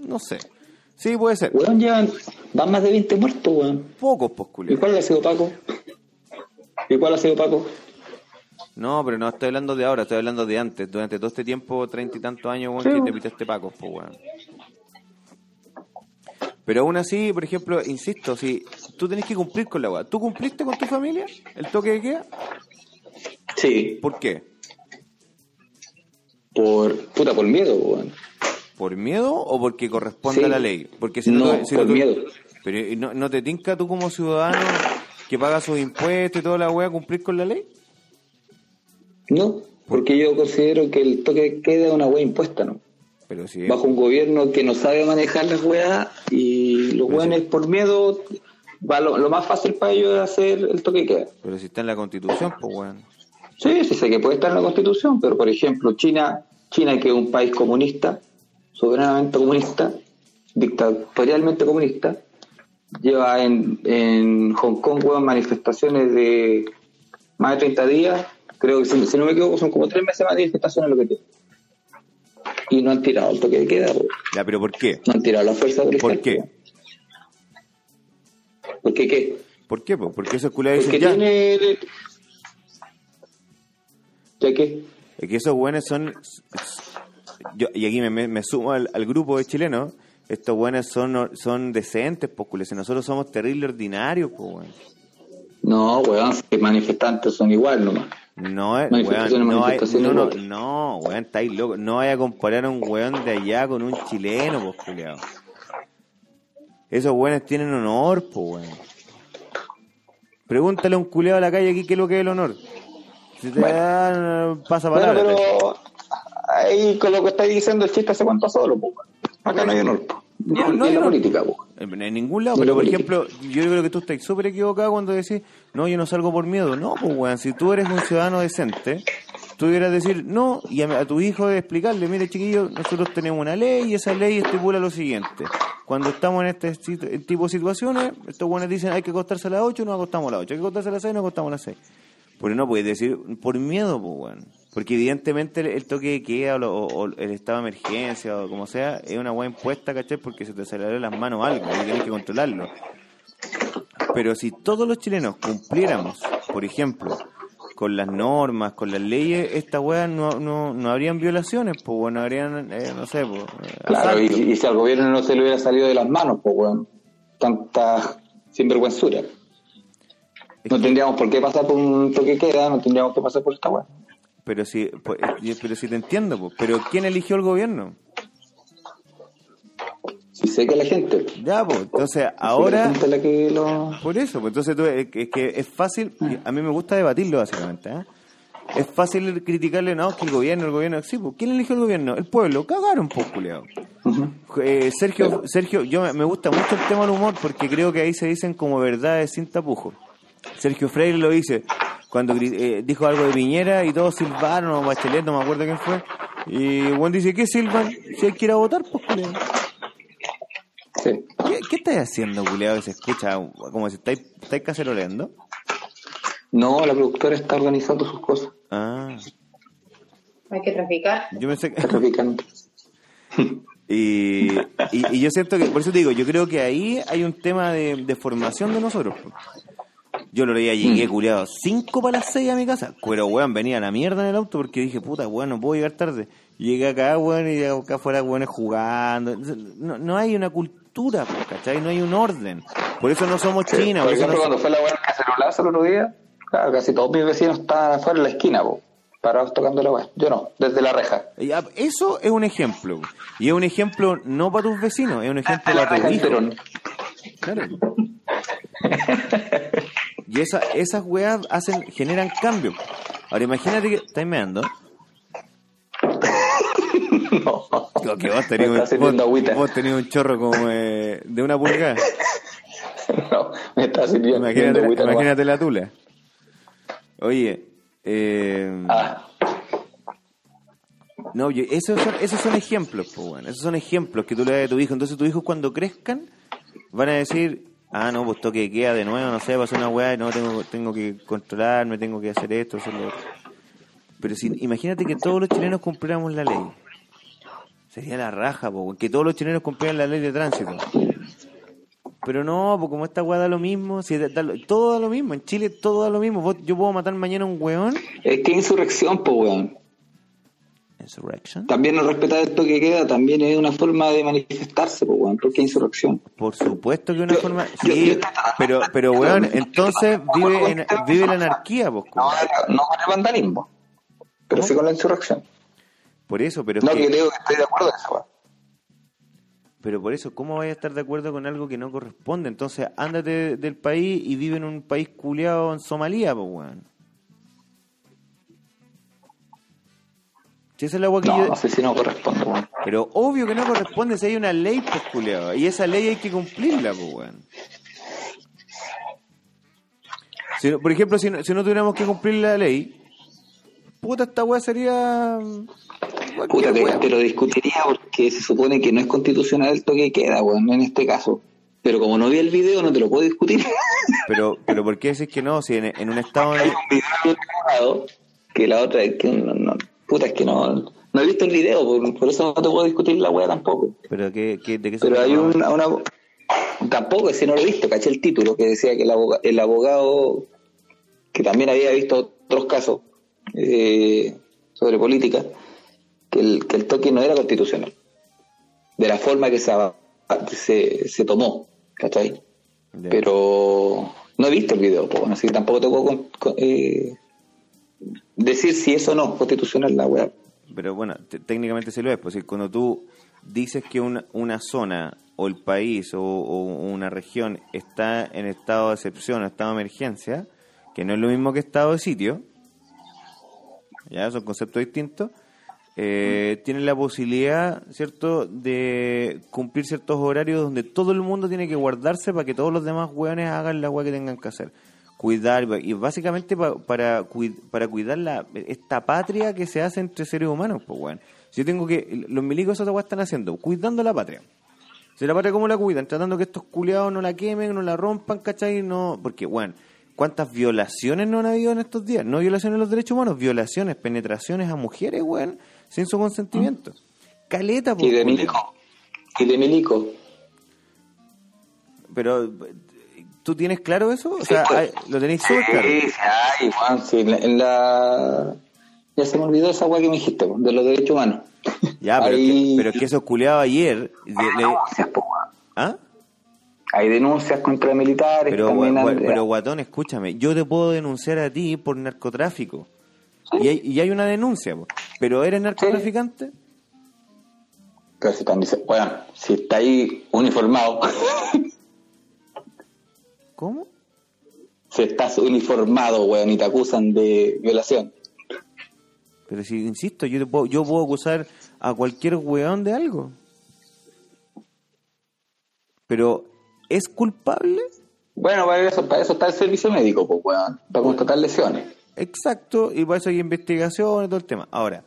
No sé. Sí, puede ser. Weón, llevan, van más de 20 muertos, weón. Pocos, pues, ¿Y cuál ha sido Paco? ¿Y cuál ha sido Paco? No, pero no estoy hablando de ahora, estoy hablando de antes. Durante todo este tiempo, treinta y tantos años, weón, Sí, que te pitaste pacos, pues, weón. Pero aún así, por ejemplo, insisto, si tú tenés que cumplir con la weá. ¿Tú cumpliste con tu familia el toque de queda? Sí. ¿Por qué? Por, puta, por miedo, weón. ¿Por miedo o porque corresponde Sí. a la ley? Porque si no, No, tú- si por tú- miedo. Pero ¿y no, ¿no te tinca tú como ciudadano que paga sus impuestos y toda la weá cumplir con la ley? No, porque yo considero que el toque de queda es una weá impuesta, ¿no? Pero si Bajo un gobierno que no sabe manejar las weas y los sí. weones por miedo, va lo, lo más fácil para ellos es hacer el toque de queda. pero si está en la constitución, pues weón. Sí, sí sé que puede estar en la constitución, pero por ejemplo, China, China que es un país comunista, soberanamente comunista, dictatorialmente comunista, lleva en, en Hong Kong weón, manifestaciones de más de 30 días, creo que si, si no me equivoco son como tres meses más de manifestaciones lo que tiene. Y no han tirado el toque de queda, weón. Ya, pero ¿por qué? no han tirado la fuerza policial. ¿Por qué? ¿Por qué qué? ¿Por qué? po? Porque esos culiados dicen ya. tiene... ¿Ya qué? Es que esos buenos son. Yo, y aquí me, me- sumo al, al grupo de chilenos. Estos buenos son, son decentes, pues, culiao. Si nosotros somos terribles ordinarios, pues. No, weón, que manifestantes son igual nomás. No, weón, no, hay, no, no, weón. no, weón, estáis locos. No vaya a comparar a un weón de allá con un chileno, pues, culiao. Esos weones tienen honor, pues, weón. Pregúntale a un culiado de la calle aquí qué es lo que es el honor. Si te Bueno. dan, pasa Bueno, palabra. pero ahí con lo que estáis diciendo el chiste se cuenta solo, pues. Acá no hay honor, po. No, no en la honor. política. En, en ningún lado, Ni pero por política. ejemplo, yo creo que tú estás súper equivocado cuando decís, no, yo no salgo por miedo. No, pues, weón, si tú eres un ciudadano decente, tú debieras decir no y a, a tu hijo de explicarle, mire, chiquillo, nosotros tenemos una ley y esa ley estipula lo siguiente. Cuando estamos en este tipo de situaciones, estos buenos dicen hay que acostarse a las 8, nos acostamos a las 8. Hay que acostarse a las 6, nos acostamos a las 6. Pero no puedes decir por miedo, pues, weón. Porque evidentemente el, el toque de queda o, lo- o- el estado de emergencia o como sea es una weá impuesta, ¿cachai? Porque se te sale de las manos algo y tienes que controlarlo. Pero si todos los chilenos cumpliéramos, por ejemplo, con las normas, con las leyes, esta weá no, no, no habrían violaciones, pues bueno, habrían, eh, no sé, pues. eh, Claro, y, y si al gobierno no se le hubiera salido de las manos, pues, weón. Tanta sinvergüenzura. Es No que- tendríamos por qué pasar por un toque de queda, no tendríamos que pasar por esta weá. Pero si, pues, pero si te entiendo, pues. Pero ¿quién eligió el gobierno? Si sé que la gente. Ya, pues. Entonces, ahora. la que lo. Por eso, pues entonces tú, es, que, es que es fácil, y a mí me gusta debatirlo básicamente, ¿eh? Es fácil criticarle, no, que el gobierno, el gobierno, sí, pues, ¿quién eligió el gobierno? El pueblo, cagaron, pues, culiao. Eh, Sergio, Sergio, yo me- me gusta mucho el tema del humor porque creo que ahí se dicen como verdades sin tapujos. Sergio Freire lo dice cuando eh, dijo algo de Piñera y todos silbaron, o Bachelet, no me acuerdo quién fue. Y Juan dice, ¿qué silban? Si hay que ir a votar, pues, culiao. Sí. ¿Qué, qué estáis haciendo, culiao, que se escucha como si estáis, estáis caceroleando? No, la productora está organizando sus cosas. Ah, Hay que traficar. yo pensé que... Está traficando. Y, y, y yo siento que, por eso te digo, yo creo que ahí hay un tema de, de formación de nosotros. Yo lo leía, llegué culiado, cinco para las seis a mi casa. Pero, weón, venía a la mierda en el auto porque dije, puta, weón, no puedo llegar tarde. Llegué acá, weón, y acá afuera, weón, jugando. No, no hay una cultura, ¿cachai? No hay un orden. Por eso no somos China, por Por eso no ejemplo, cuando fue la weá del cacerolazo el otro día, claro, casi todos mis vecinos estaban afuera en la esquina, po, parados tocando la weá. Yo no, desde la reja. Ya, Eso es un ejemplo. Y es un ejemplo no para tus vecinos, es un ejemplo Desde la para tus hijos. Claro. Y esa, esas weas hacen, generan cambio. Ahora imagínate que estáis meando. No. Que vos tenías un, sirviendo vos, agüita. vos tenías un chorro como eh, de una pulgada. No, me está sirviendo Imagínate, agüita imagínate la tula. Oye, eh, Ah, No, yo- esos son, esos son ejemplos, pues bueno, esos son ejemplos que tú le das a tu hijo. Entonces tus hijos cuando crezcan van a decir, ah, no, pues toque queda de nuevo, no sé, pasó una weá, no, tengo, tengo que controlarme, tengo que hacer esto, hacer. Pero si, imagínate que todos los chilenos cumpliéramos la ley. Sería la raja, po, que todos los chilenos cumplieran la ley de tránsito. Pero no, pues como esta weá da lo mismo, si todo da lo mismo, en Chile todo da lo mismo. Vos- yo puedo matar mañana a un weón. Es que insurrección, pues, weón. Insurrection. También no respetar el toque de queda también es una forma de manifestarse, pues, weón. Porque insurrección. Por supuesto que una Yo- forma. yo- Sí, yo- pero, pero weón, entonces vive, en, vive la anarquía, pues. No, no con el vandalismo. Pero ¿Cómo? sí con la insurrección. Por eso, pero es No, que- que yo digo que estoy de acuerdo en eso, weón. Pero por eso, ¿cómo vais a estar de acuerdo con algo que no corresponde? Entonces, ándate del país y vive en un país culiado en Somalia, pues, weón. Si esa es la agua que No, yo... no sé si no corresponde, weón. Pero obvio que no corresponde si hay una ley, pues. Y esa ley hay que cumplirla, pues, weón. Si por ejemplo, si no, si no tuviéramos que cumplir la ley, puta, esta weá sería... Puta, cualquier te, lo discutiría porque se supone que no es constitucional el toque de queda, weón, en este caso. Pero como no vi el video, no te lo puedo discutir. Pero, pero ¿por qué decís que no? Si en, en un estado... Hay un video que la otra es que puta, es que no, no he visto el video, por, por eso no te puedo discutir la weá tampoco. Pero ¿qué, qué- ¿de qué se Pero hay una, tampoco, si no lo he visto, caché el título que decía que el abogado, el abogado que también había visto otros casos eh, sobre política, que el, que el toque no era constitucional, de la forma que se, se, se tomó, ¿cachai? Ya. Pero no he visto el video, pues, así que tampoco te puedo eh, decir si eso no es constitucional la weá. Pero bueno, te- técnicamente sí lo es. Pues cuando tú dices que una, una zona o el país o, o una región está en estado de excepción o estado de emergencia, que no es lo mismo que estado de sitio, ya son conceptos distintos, eh, tienen la posibilidad, ¿cierto?, de cumplir ciertos horarios donde todo el mundo tiene que guardarse para que todos los demás hueones hagan la hueá que tengan que hacer. Cuidar, y básicamente pa- para, cui- para cuidar la, esta patria que se hace entre seres humanos, pues, weón. Si yo tengo que, los milicos esa hueá están haciendo, cuidando la patria. Si la patria, ¿cómo la cuidan? Tratando que estos culiados no la quemen, no la rompan, ¿cachai? No, porque, bueno, ¿cuántas violaciones no han habido en estos días? No violaciones a los derechos humanos, violaciones, penetraciones a mujeres, weón, sin su consentimiento. Caleta, pues, Y de culiao. milico. Y de milico. Pero, ¿tú tienes claro eso? O sea, pues. hay- lo tenéis súper claro. Sí, sí, ay, Juan, sí, en la, en la- Ya se me olvidó esa weá que me dijiste, de los derechos humanos. Ya, pero, Ahí- que, pero es que esos culiados ayer... de- Hay le- denuncias, po. ¿Ah? Hay denuncias contra militares. Pero, también gua- gua- pero Guatón, escúchame, yo te puedo denunciar a ti por narcotráfico. Y hay, y hay una denuncia, po. pero ¿eres narcotraficante? Pero si están diciendo, bueno, si está ahí uniformado, ¿Cómo? si estás uniformado, weón, y te acusan de violación. Pero si, insisto, yo, te puedo, yo puedo acusar a cualquier weón de algo. Pero, ¿es culpable? Bueno, para eso, para eso está el servicio médico, pues, weón, para constatar lesiones. Exacto, y para eso hay investigación y todo el tema. Ahora,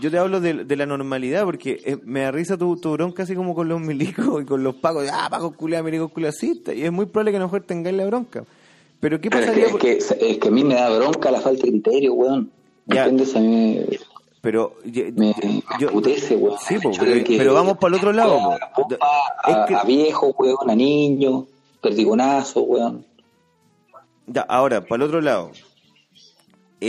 yo te hablo de, de la normalidad porque eh, me da risa tu, tu bronca así como con los milicos y con los pagos. Ah, pagos culiados, milicos culiacistas. Y es muy probable que a lo mejor tengáis la bronca. Pero ¿qué Pero es que, pasaría? es, por- que, es que a mí me da bronca la falta de criterio, weón. ¿Me Ya. entiendes? A mí me, Pero yo, me, yo- aputece, weón. sí, po, pero, de que- pero vamos para el otro lado. po. la pompa Es a, que- a viejos, weón, a niños, perdigonazos, weón. Ya, ahora, para el otro lado.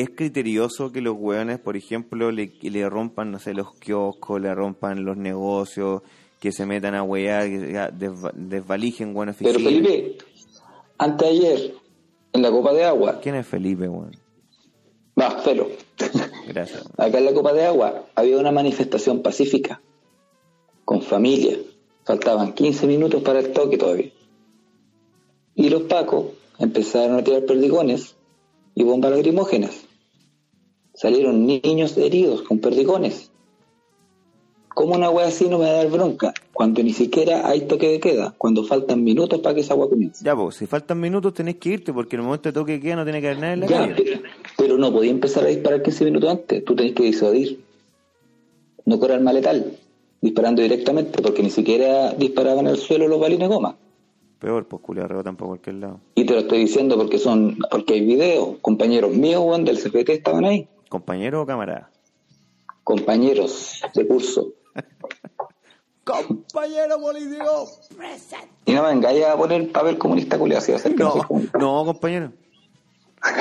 Es criterioso que los hueones, por ejemplo, le, le rompan, no sé, los kioscos, le rompan los negocios, que se metan a huear, que desva- desvalijen buenas Pero. Felipe, antes de ayer, en la Copa de Agua, ¿Quién es Felipe, weón? va, pero, Gracias. acá en la Copa de Agua había una manifestación pacífica, con familia. Faltaban 15 minutos para el toque todavía. Y los pacos empezaron a tirar perdigones y bombas lacrimógenas. Salieron niños heridos con perdigones. ¿Cómo una wea así no me va a dar bronca? Cuando ni siquiera hay toque de queda, cuando faltan minutos para que esa agua comience. Ya, pues, si faltan minutos tenés que irte, porque en el momento de toque de queda no tiene que haber nadie en la Ya, calle. pero, pero no podía empezar a disparar 15 minutos antes, tú tenés que disuadir. no con arma letal, disparando directamente, porque ni siquiera disparaban al suelo los balines goma. Peor, pues culiao, rebotan por cualquier lado. Y te lo estoy diciendo porque son, porque hay videos, compañeros míos, weón, del CPT estaban ahí, ¿Compañero o camarada? compañeros de curso. ¡Compañero político! Y no me vengáis a poner papel comunista culiado, si va a ser que no, No, soy comunista. no, compañero.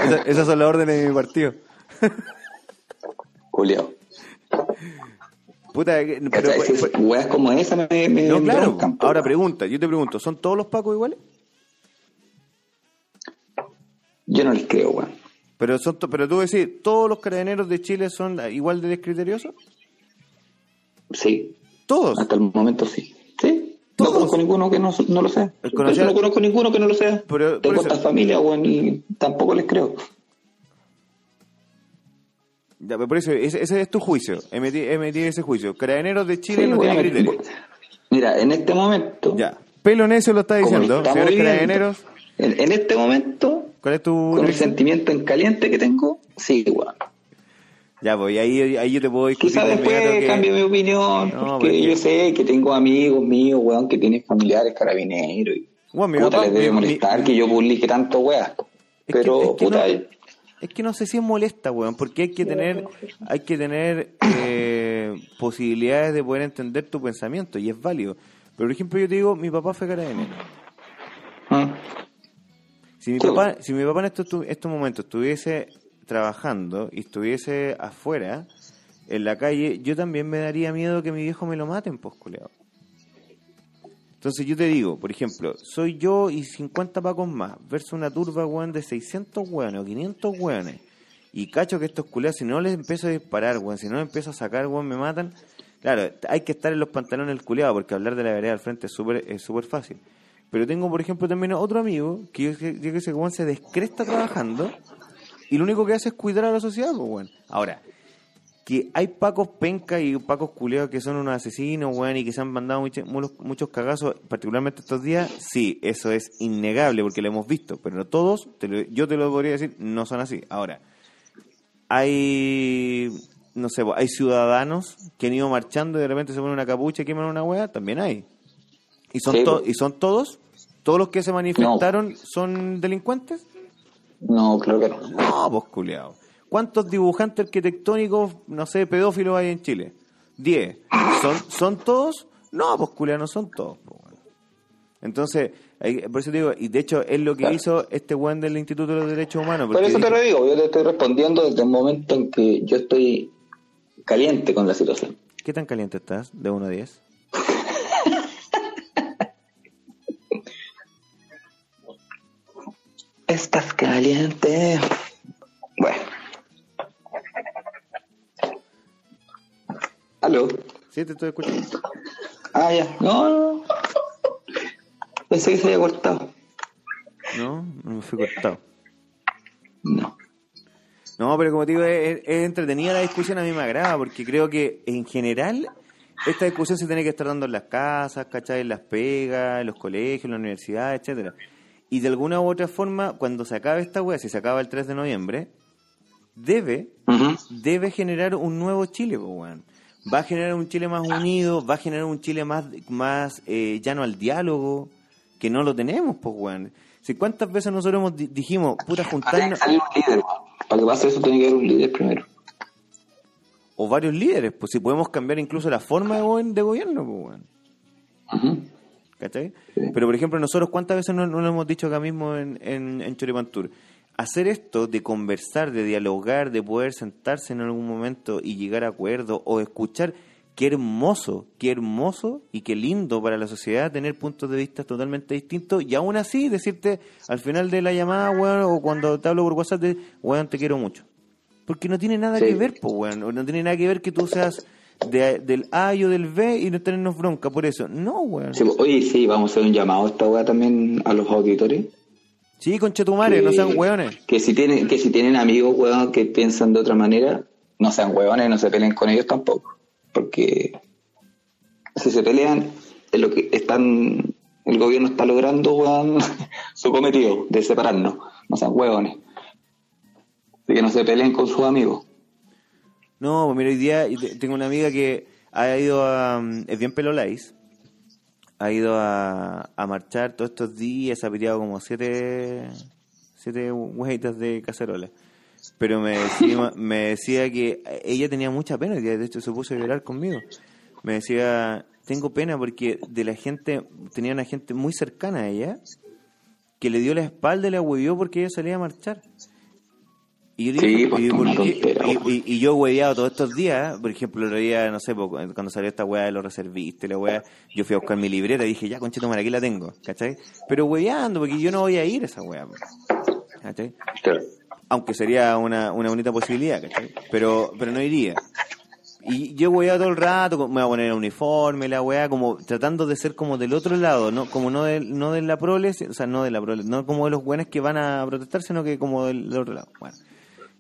Esa- esas son las órdenes de mi partido. Culiao. Puta, pero, ¿Cachai? Si es- weas como esa me, me no, claro. Ahora pregunta, yo te pregunto, ¿son todos los pacos iguales? Yo no les creo, weón. Pero son, to- pero tú decís, ¿todos los carabineros de Chile son igual de descriteriosos? Sí, Todos. hasta el momento sí. Sí, no ¿Todos? conozco ninguno que no, no lo sea. Conocer- No conozco ninguno que no lo sea. Pero- Tengo esta familia, weón, y tampoco les creo. Ya, pero por eso, ese, ese es tu juicio, emitir, emitir ese juicio. Carabineros de Chile Sí, no tienen meter- criterio. Mira, en este momento, Ya. Pelo necio lo está diciendo. Señores viviendo, carabineros, en, en este momento, ¿cuál es tu con el sentimiento en caliente que tengo, sí, weón. Ya, pues ahí, ahí yo te puedo discutir Quizás de después que- cambie mi opinión, No, porque porque- yo sé que tengo amigos míos, weón, que tienen familiares carabineros. Y Bueno, puta, papá- les debe molestar mi- que yo publique tanto, weón. Es que- Pero, es que puta, no- Es que no sé si es molesta, weón, porque hay que tener, hay que tener eh, posibilidades de poder entender tu pensamiento y es válido. Pero por ejemplo yo te digo, mi papá fue carabinero. ¿ah? Si mi papá, si mi papá en estos, momentos estuviese trabajando y estuviese afuera, en la calle, yo también me daría miedo que mi viejo me lo maten, pues, culiao. Entonces yo te digo, por ejemplo, soy yo y 50 pacos más, versus una turba, weón, de 600 weones o 500 weones. Y cacho que estos culiados, si no les empiezo a disparar, weón, si no les empiezo a sacar, weón, me matan. Claro, hay que estar en los pantalones del culiado, porque hablar de la vereda al frente es súper es súper fácil. Pero tengo, por ejemplo, también otro amigo que yo, que- ese weón se descresta trabajando y lo único que hace es cuidar a la sociedad, pues, weón. Ahora, que hay pacos penca y pacos culeados que son unos asesinos, weón, y que se han mandado muchos, muchos, cagazos, particularmente estos días, sí, eso es innegable porque lo hemos visto, pero no todos, te lo- yo te lo podría decir, no son así. Ahora, hay, no sé, hay ciudadanos que han ido marchando y de repente se ponen una capucha y queman una weá, también hay. ¿Y son, Sí, to-. ¿Y son todos? ¿Todos los que se manifestaron son delincuentes? No, claro que no. No, pues culiao. ¿Cuántos dibujantes arquitectónicos, no sé, pedófilos hay en Chile? Diez. ¿Son, ¿son todos? No, pues culiao, no son todos. pues. Entonces, hay- por eso te digo, y de hecho es lo que Claro. hizo este weón del Instituto de los Derechos Humanos. Por eso te lo digo, yo te estoy respondiendo desde el momento en que yo estoy caliente con la situación. ¿Qué tan caliente estás? De 1 a 10. Estás caliente. ¿Sí te estoy escuchando? Ah, ya. No, no. Pensé que se había cortado. No, no me fui cortado. No. No, pero como te digo, es, es entretenida la discusión, a mí me agrada, porque creo que en general esta discusión se tiene que estar dando en las casas, ¿cachai? En las pegas, en los colegios, en la universidad, etcétera. Y de alguna u otra forma, cuando se acabe esta wea, si se acaba el 3 de noviembre, debe, debe generar un nuevo Chile, pues, weón. Va a generar un Chile más unido, va a generar un Chile más, más eh, llano al diálogo, que no lo tenemos, pues, weón. Si cuántas veces nosotros hemos di- dijimos, puta, juntarnos... que líder. Para que pase eso tiene que haber un líder primero. o varios líderes, pues si podemos cambiar incluso la forma de, go- de gobierno, pues, weón. Ujú. ¿cachai? Sí. Pero por ejemplo, nosotros cuántas veces no, no lo hemos dicho acá mismo en, en, en Choripantur, hacer esto de conversar, de dialogar, de poder sentarse en algún momento y llegar a acuerdos o escuchar, qué hermoso, qué hermoso y qué lindo para la sociedad tener puntos de vista totalmente distintos y aún así decirte al final de la llamada, weón, o cuando te hablo por WhatsApp, de, weón, te quiero mucho. Porque no tiene nada Sí. que ver, pues, weón. No tiene nada que ver que tú seas de- del A y o del B y no tenernos bronca por eso. No, weón. Sí, oye, sí, vamos a hacer un llamado a esta weá también a los auditores. Sí, conchetumare, no sean weones. Que si tienen, que si tienen amigos, weón, que piensan de otra manera, no sean weones, no se peleen con ellos tampoco. Porque si se pelean, es lo que están, el gobierno está logrando, weón, su cometido de separarnos. No sean weones. Así que no se peleen con sus amigos. No, pues mira, hoy día tengo una amiga que ha ido a. mm, Es bien pelolais. Ha ido a, a marchar todos estos días. Ha piteado como siete. Siete hueitas de cacerola. Pero me decía, me decía que ella tenía mucha pena. y De hecho, se puso a llorar conmigo. Me decía. Tengo pena porque de la gente. Tenía una gente muy cercana a ella. Que le dio la espalda y la huevió porque ella salía a marchar. Y yo Sí, dije, pues, ¿y, por una qué? tontera, Y- yo hueveado todos estos días, por ejemplo, el otro día, no sé, cuando salió esta weá de los reservistas, la weá, yo fui a buscar mi libreta y dije, ya, conchito, aquí la tengo, ¿cachai? Pero hueveando, porque yo no voy a ir a esa weá, po, ¿cachai? Claro. Aunque sería una, una bonita posibilidad, ¿cachai? Pero, pero no iría. Y yo hueveado todo el rato, me voy a poner el uniforme, la weá, como tratando de ser como del otro lado, no como no de, no de la prole, o sea, no de la prole, no como de los buenos que van a protestar, sino que como del, del otro lado. Bueno.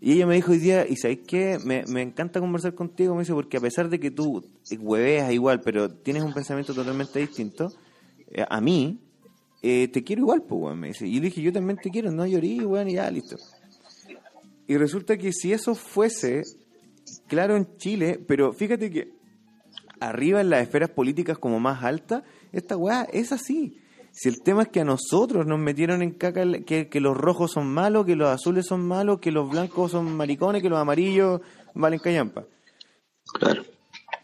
Y ella me dijo hoy día, y ¿sabes qué? Me, me encanta conversar contigo, me dice, porque a pesar de que tú hueveas igual, pero tienes un pensamiento totalmente distinto, eh, a mí, eh, te quiero igual, pues, weón, me dice. Y le dije, yo también te quiero, no llorí, weón, y ya, listo. Y resulta que si eso fuese, claro, en Chile, pero fíjate que arriba en las esferas políticas como más altas, esta weá es así. Si el tema es que a nosotros nos metieron en caca que, que los rojos son malos, que los azules son malos, que los blancos son maricones, que los amarillos valen callampa. Claro.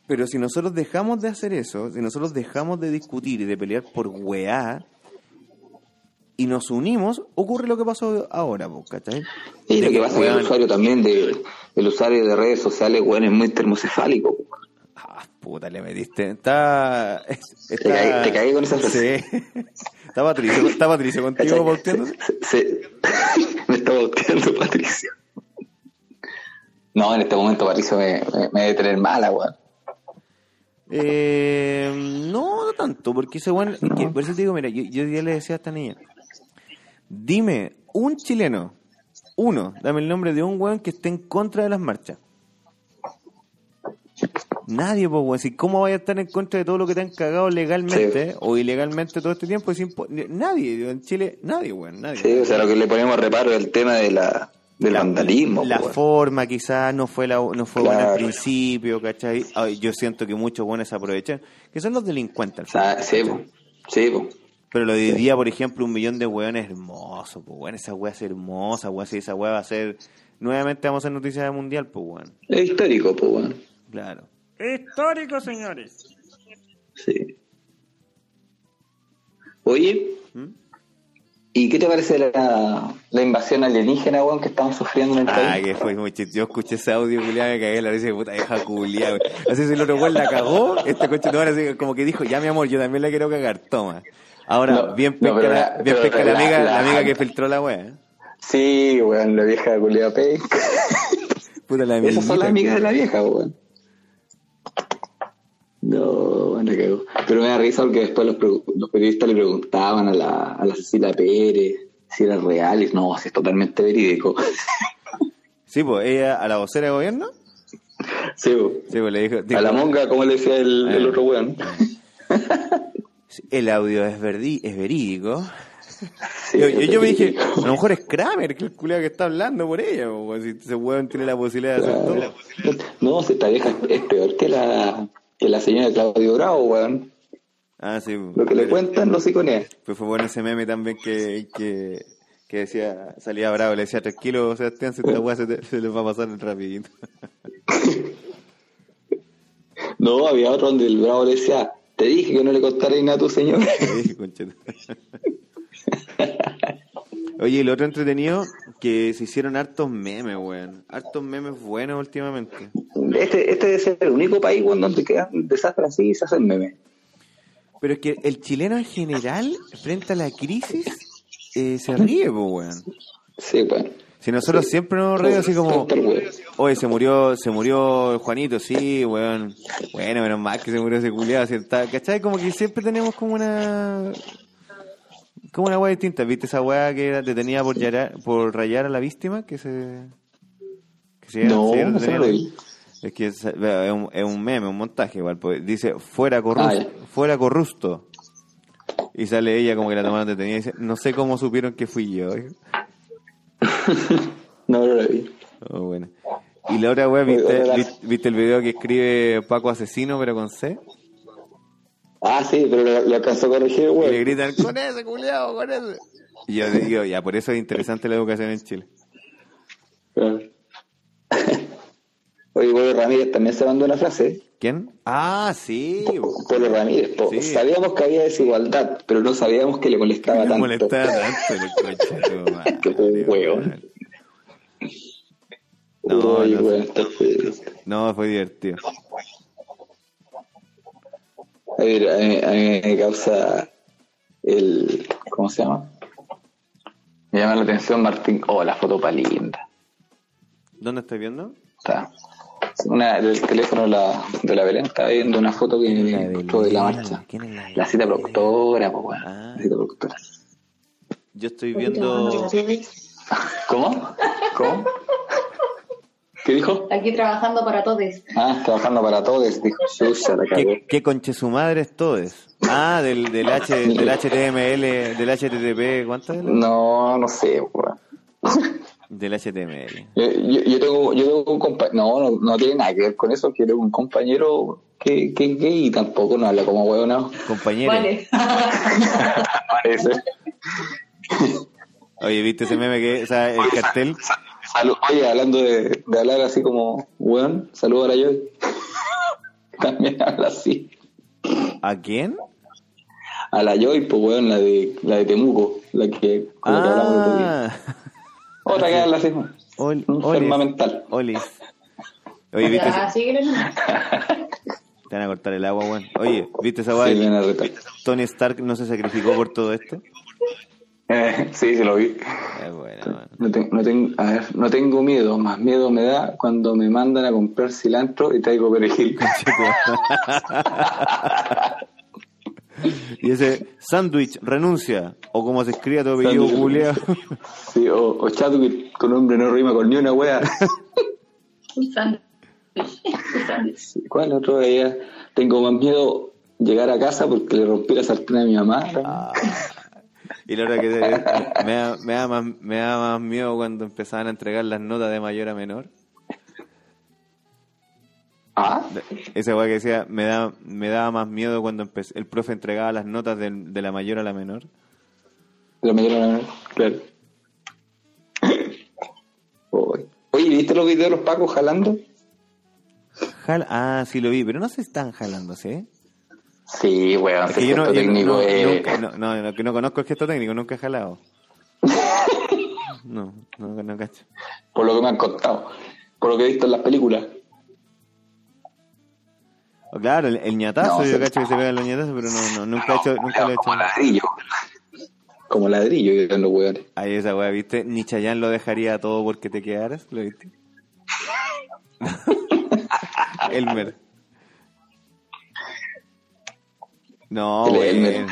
Pero si nosotros dejamos de hacer eso, si nosotros dejamos de discutir y de pelear por weá, y nos unimos, ocurre lo que pasó ahora, ¿cachai? Y De lo que pasa es que el usuario también de, el usuario de redes sociales, weón, es muy termocefálico. Ah, puta, le metiste. Está. está Te caí- te caí con esa frase. Sí. Está Patricio, está Patricio contigo volteándose. Se- se- me está volteando Patricio. No, en este momento Patricio me, me, me debe tener mala, weón. Eh, no, no tanto, porque ese weón. por eso te digo, mira, yo, yo ya le decía a esta niña: dime un chileno, uno, dame el nombre de un weón que esté en contra de las marchas. Nadie, pues, weón. Si, ¿Cómo vaya a estar en contra de todo lo que te han cagado legalmente o ilegalmente todo este tiempo? Es nadie, en Chile, nadie, weón, nadie. Sí, o sea, lo que le ponemos reparo es el tema de la, del vandalismo. La weón. forma quizás no fue la, no fue buena al principio, ¿cachai? Ay, yo siento que muchos buenos aprovechan, que son los delincuentes. al final, sí, sí, po. Pero lo de hoy día, por ejemplo, un millón de hueones hermosos, pues bueno, esa hueá es hermosa, weón, si esa hueá va a ser, nuevamente vamos a ser noticias de mundial, pues weón, Es histórico, pues, weón. claro. Histórico, señores. Sí. Oye, ¿Mm? ¿y qué te parece la, la invasión alienígena, weón, que estamos sufriendo en el Ah, país? que fue muy. Yo escuché ese audio, culiado, me cagué la risa de puta vieja culiada, güey. Así si el otro güey la cagó, este coche no así como que dijo, ya mi amor, yo también la quiero cagar, toma. Ahora, No, bien pesca, la, bien pero pesca la, la- amiga, la, amiga que filtró la. ¿eh? Sí, weón, la vieja culiada penca. Puta la Esas son las amigas de la vieja, weón. No, la cagó. Pero me da risa porque después los, los periodistas le preguntaban a la, a la Cecilia Pérez si era real y no, si es totalmente verídico. Sí, pues ella a la vocera de gobierno, sí, po. sí, pues le dijo, a la monga, como le decía el, el Ah. otro weón. el audio es, verdi, es verídico. Sí, yo, yo- yo me dije, a lo mejor es Kramer, que el culiado que está hablando por ella, po, weón, si ese weón tiene la posibilidad de hacer todo. No, si esta vieja es peor que la, que la señora Claudio Bravo, weón. Ah, sí. Lo que le cuentan los icones. Pues fue bueno ese meme también que, que, que decía, salía bravo, le decía, tranquilo Sebastián, si esta weá se, te- se les va a pasar rapidito. No, había otro donde el Bravo le decía, te dije que no le contaras nada a tu señor. "Concheta". Oye, y lo otro entretenido, que se hicieron hartos memes, weón. Hartos memes buenos últimamente. Este, este debe ser el único país weón, donde quedan desastres así y se hacen memes. Pero es que el chileno en general, frente a la crisis, eh, se ríe, pues, weón. Sí, weón. Si nosotros siempre nos reímos así como, oye, se murió, se murió Juanito, sí, weón. Bueno, menos mal que se murió ese culiado, ¿cachai? Como que siempre tenemos como una, como una weá distinta. ¿Viste esa weá que era detenida por, rayar, por rayar a la víctima? Que se, que se No, se no no lo vi. Es que es, es un, es un meme, un montaje igual. pues, dice, fuera corrupto, Ah, fuera corrupto. Y sale ella como que la tomaron detenida y dice, no sé cómo supieron que fui yo. No, no lo vi. Oh, bueno. Y la otra wea, ¿viste, ¿viste el video que escribe Paco Asesino, pero con C? Ah, sí, pero lo, lo alcanzó a corregir, Y le güey. gritan, con ese, culiao, con ese. Y yo digo, ya, por eso es interesante la educación en Chile. Oye, Polo Ramírez también se mandó una frase. ¿Quién? Ah, sí. Polo Ramírez, po. Sí. sabíamos que había desigualdad, pero no sabíamos que le molestaba tanto. molestaba tanto el coche hueón. weón. No, Uy, no güey, fue- No, fue divertido. A ver, a mí, a mí me causa el. ¿Cómo se llama? Me llama la atención Martín. Oh, la foto pa' linda. ¿Dónde estás viendo? Está. Una, del teléfono de la, de la Belén está viendo una foto que gustó de la marcha. ¿Quién es la La cita Belén? productora, pues bueno. Ah. La cita productora. Yo estoy viendo... ¿Cómo? ¿Cómo? ¿Qué dijo? Aquí trabajando para todos. Ah, trabajando para todos, dijo. Cagó. ¿Qué, qué conche su madre es todo es? Ah, del, del, H, del HTML, del HTTP, ¿cuánto es? No, no sé, weón. Del HTML. Yo, yo, yo tengo, yo tengo un compañero, no, no, no tiene nada que ver con eso, que tengo un compañero que, que es gay y tampoco no habla como huevo, no. Compañero. Vale. Parece. Oye, ¿viste ese meme que, o sea, el cartel? Salud- Oye, hablando de, de hablar así como, weón, saludo a la Joy. También habla así. ¿A quién? A la Joy, pues weón, la de, la de Temuco, la que, con la que hablamos el otro día. Ah, Otra que habla así, Ol- enferma Olis. mental. Olis. Oye, ¿viste? Te van a cortar el agua, weón. Oye, ¿viste esa weá? Sí. Tony Stark no se sacrificó por todo esto. Eh, sí, sí lo vi. Es bueno. No, tengo, no, tengo, a ver, no tengo miedo, más miedo me da cuando me mandan a comprar cilantro y traigo perejil. Y ese sándwich renuncia, o como se escribe tu apellido, Julia. Sí, o, o Chadwick, tu nombre no rima con ni una wea. Un sándwich. ¿Cuál otro día? Tengo más miedo llegar a casa porque le rompí la sartén a mi mamá. Ah. Y la verdad que se- me da, me, da más, me da más miedo cuando empezaban a entregar las notas de mayor a menor. ¿Ah? Esa weá que decía, me da, me daba más miedo cuando empe- el profe entregaba las notas de, de la mayor a la menor. De la mayor a la menor, claro. Oy. Oye, ¿viste los videos de los pacos jalando? Jal- ah, sí lo vi, pero no se están jalando, ¿sí? Sí, weón, Es que yo no, gesto yo no- técnico no- es- nunca- no, no, no, que no conozco el gesto técnico, nunca he jalado. No, no, no cacho. por lo que me han contado, por lo que he visto en las películas. Claro, el, el ñatazo, No, yo cacho que se pegan los ñatazos, pero no, no, nunca he hecho, nunca lo he hecho. Como ladrillo. Como ladrillo, que los weones. Ahí esa weá, ¿viste? Ni Chayanne lo dejaría todo porque te quedaras, ¿lo viste? Elmer. No, El. Elmer.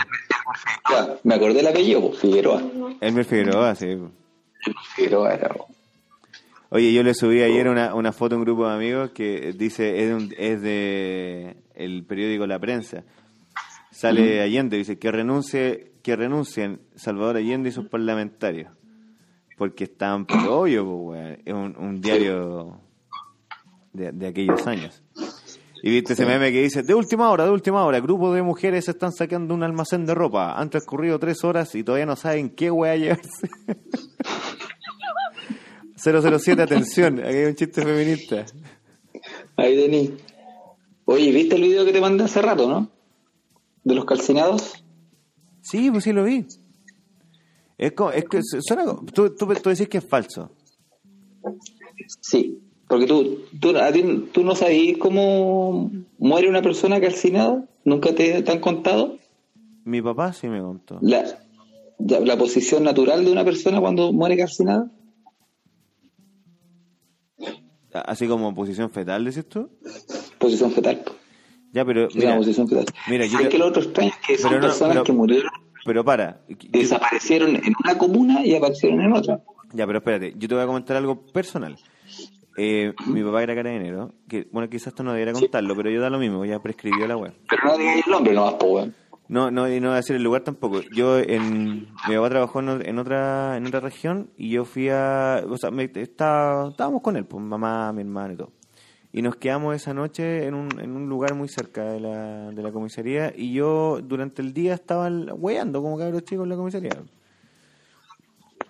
Ah, Me acordé del apellido, pues, Figueroa. Elmer Figueroa, sí. Figueroa era. Oye, yo le subí ayer una, una foto a un grupo de amigos que dice, es de, un- es de el periódico La Prensa. Sale Allende, dice que renuncie, que renuncien Salvador Allende y sus parlamentarios. Porque están por obvio, pues. Es un, un diario de, de aquellos años. Y viste ese meme que dice, de última hora, de última hora, grupos de mujeres están saqueando un almacén de ropa. Han transcurrido tres horas y todavía no saben qué weá llevarse. 007, atención, aquí hay un chiste feminista. Ahí tení. Oye, ¿viste el video que te mandé hace rato, no? De los calcinados. Sí, pues sí lo vi. Es, como, es que suena, tú, tú, tú decís que es falso. Sí. Porque tú, tú, a ti- tú no sabías cómo muere una persona calcinada. ¿Nunca te, te han contado? Mi papá sí me contó. La, la posición natural de una persona cuando muere calcinada. Así como posición fetal, decís tú. Posición fetal. Ya, pero mira, posición fetal. mira, yo ¿Sabes te- que lo otro extraño es que son no, personas pero- que murieron, pero para. desaparecieron en una comuna y aparecieron en otra? Ya, pero espérate, yo te voy a comentar algo personal. Eh, mi papá era carabinero, que bueno, quizás esto no debiera contarlo, pero yo da lo mismo, ya prescribió la web. Pero no digáis el nombre nomás, po, weón. No, no, y no voy a decir el lugar tampoco. Yo, en, mi papá trabajó en, en otra en otra región y yo fui a... O sea, me, estaba, estábamos con él, pues mamá, mi hermano y todo. Y nos quedamos esa noche en un, en un lugar muy cerca de la, de la comisaría y yo durante el día estaba weando como cabros chicos en la comisaría.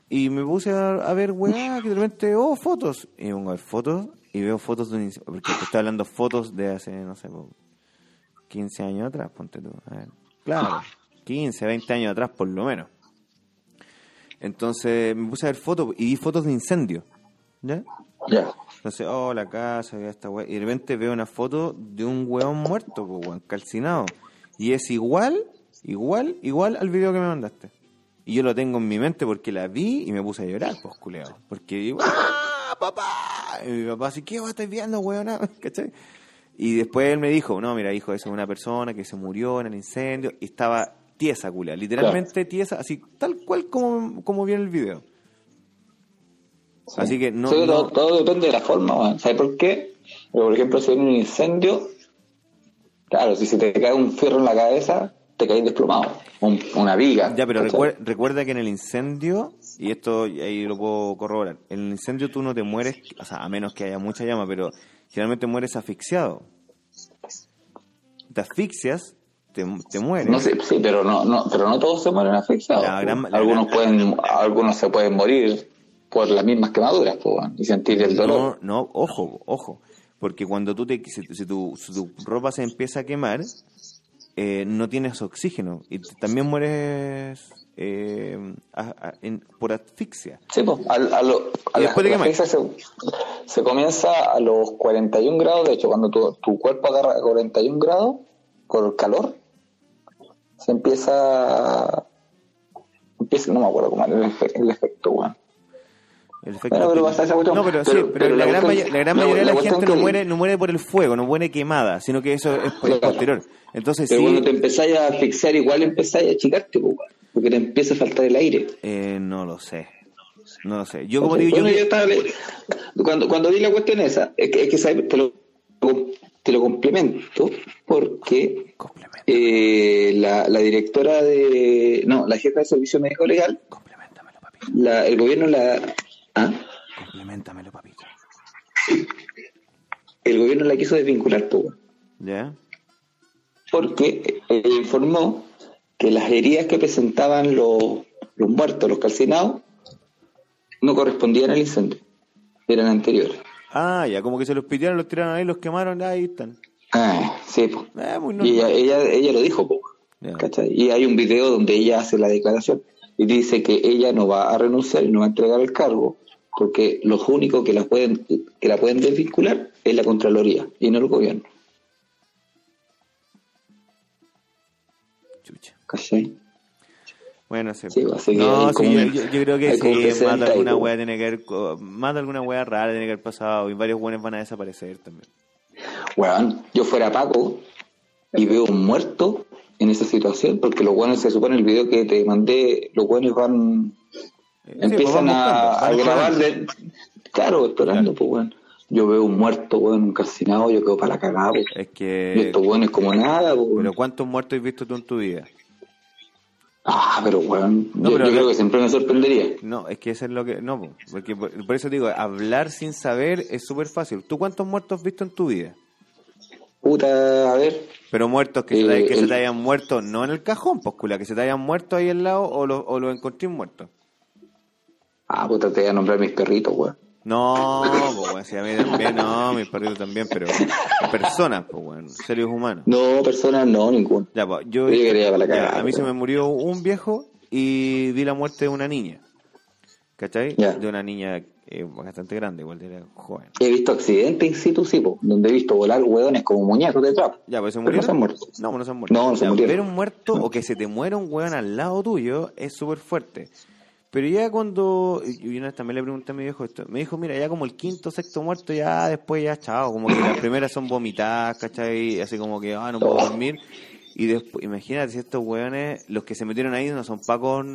Y me puse a, a ver weá, que de repente, oh, fotos. Y pongo a ver fotos y veo fotos de un... inc- Porque te estoy hablando fotos de hace, no sé, po, 15 años atrás, ponte tú. A ver. Claro, 15, 20 años atrás por lo menos. Entonces me puse a ver fotos y vi fotos de incendio. ¿Ya? Ya. Entonces, oh, la casa, esta weá. Y de repente veo una foto de un weón muerto, weón, calcinado. Y es igual, igual, igual al video que me mandaste. Y yo lo tengo en mi mente porque la vi y me puse a llorar, pues, culeado. Porque digo, ¡ah, papá! Y mi papá así, ¿qué weá estás viendo, weón? ¿Cachai? Y después él me dijo, no, mira, hijo, esa es una persona que se murió en el incendio. Y estaba tiesa, culia. Literalmente tiesa, así, tal cual como, como vi en el video. Así que no... Sí, no- todo, todo depende de la forma, weón. ¿Sabes por qué? Porque, por ejemplo, si hay un incendio, claro, si se te cae un fierro en la cabeza, te caes desplomado. Un- una viga. Ya, pero recuer- recuerda que en el incendio, y esto ahí lo puedo corroborar, en el incendio tú no te mueres, o sea, a menos que haya mucha llama, pero generalmente mueres asfixiado. Te asfixias, te, te mueres. No sé, sí, pero no, no, pero no todos se mueren asfixiados. Gran- algunos gran- pueden, algunos se pueden morir por las mismas quemaduras, po, y sentir el dolor. No, no, ojo, ojo. Porque cuando tú te, si, si tu, si tu ropa se empieza a quemar, eh, no tienes oxígeno y también mueres eh, a- a- en- por asfixia. Sí, pues, a, lo- a ¿Y la, después de la se, se comienza a los 41 grados, de hecho, cuando tu, tu cuerpo agarra a 41 grados por el calor, se empieza, empieza no me acuerdo cómo era el, el efecto, weón. El efecto Bueno, pero que- pasa esa cuestión. No, pero, sí, Pero- la, la gran, cuestión- may- la gran la- mayoría de la la gente no que- muere, no muere por el fuego, no muere quemada, sino que eso es, Claro. posterior. Entonces Pero cuando te empezáis a asfixiar, igual empezáis a achicarte, weón, porque te empieza a faltar el aire. eh, no lo sé. No lo sé. Yo como digo, Bueno, yo, yo estaba le- cuando, cuando vi la cuestión esa, es que, es que ¿sabes? te, lo, te lo complemento porque eh, la, la directora de... No, la jefa de servicio médico legal, complementamelo, papito. la, el gobierno la... ¿ah? Complementamelo, papito. El gobierno la quiso desvincular, weón, ¿Ya? porque eh, informó que las heridas que presentaban los, los muertos, los calcinados, no correspondían al incendio, eran anteriores. Ah, ya, como que se los pidieron, los tiraron ahí, los quemaron, ahí están. Ah, sí, pues. Eh, Y ella, ella, ella lo dijo. Y hay un video donde ella hace la declaración y dice que ella no va a renunciar y no va a entregar el cargo porque los únicos que la pueden que la pueden desvincular es la Contraloría y no el gobierno. Chucha. ¿Cachai? Bueno, sí. Sí, no, sí, yo, un- yo- yo creo que sí, más de alguna wea tiene que haber, más de alguna wea rara tiene que haber pasado y varios buenos van a desaparecer también. Weón, yo fuera Paco y veo un muerto en esa situación porque los buenos se supone el video que te mandé, los buenos van empiezan pues van a, grabar de, claro explorando Claro. pues weón yo veo un muerto weón un calcinado yo quedo para la cagada pues. Es y que... estos weones como nada pues, weón. Pero ¿cuántos muertos has visto tú en tu vida? ah pero weón No, yo, pero yo que- creo que siempre me sorprendería No, es que eso es lo que... No, po, porque por, por eso digo, hablar sin saber es súper fácil. ¿Tú cuántos muertos has visto en tu vida? puta a ver Pero muertos que, se, Eh, te, que se te hayan muerto, no en el cajón, pues que se te hayan muerto ahí al lado o los o lo encontré muertos. Ah puta te voy a nombrar mis perritos weón No, pues bueno, si a mí también, no, mis perritos también, pero personas, pues bueno, seres humanos. no personas no ninguno Ya, pues, yo, Yo quería para la ya, cagada, a mí se weón. me murió un viejo y vi la muerte de una niña. ¿Cachai? Ya. De una niña eh, bastante grande, igual era joven. he visto accidentes in situ sí po, donde he visto volar weones como muñecos de trapo Ya, pues se Pero no murieron. se han muerto. No, no se han muerto. No, no se Ya, murieron. Ver un muerto o que se te muera un weón al lado tuyo es súper fuerte. Pero ya cuando. Y una vez también le pregunté a mi viejo esto. Me dijo, mira, ya como el quinto, sexto muerto, ya después ya chao. Como que las primeras son vomitadas, ¿cachai? Así como que, ah, no puedo dormir. Y después, imagínate si estos weones, los que se metieron ahí no son pacos,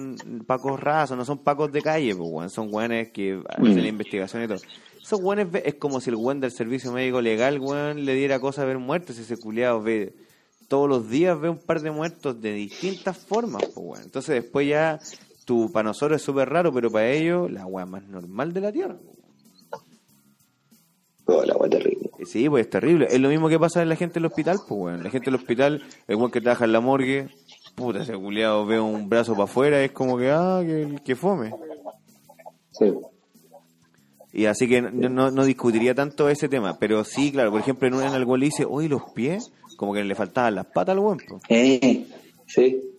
pacos rasos, no son pacos de calle, pues weón, son weones que hacen Mm. investigación y todo. Esos weones ve- es como si el weón del servicio médico legal, weón, le diera cosa a ver muertos, ese culiado ve todos los días ve un par de muertos de distintas formas, pues, weón. Entonces después ya, tu, para nosotros es súper raro, pero para ellos, la weá más normal de la Tierra. Oh, la weá terrible. Sí, pues es terrible. Es lo mismo que pasa en la gente del hospital, pues, weón. La gente del hospital, el weón que trabaja en la morgue, puta, ese culiado ve un brazo para afuera, es como que, ah, que, que fome. Sí. Y así que no, no, no discutiría tanto ese tema. Pero sí, claro, por ejemplo, en, un, en algo le dice, oye, los pies, como que le faltaban las patas al weón, pues. Eh, sí.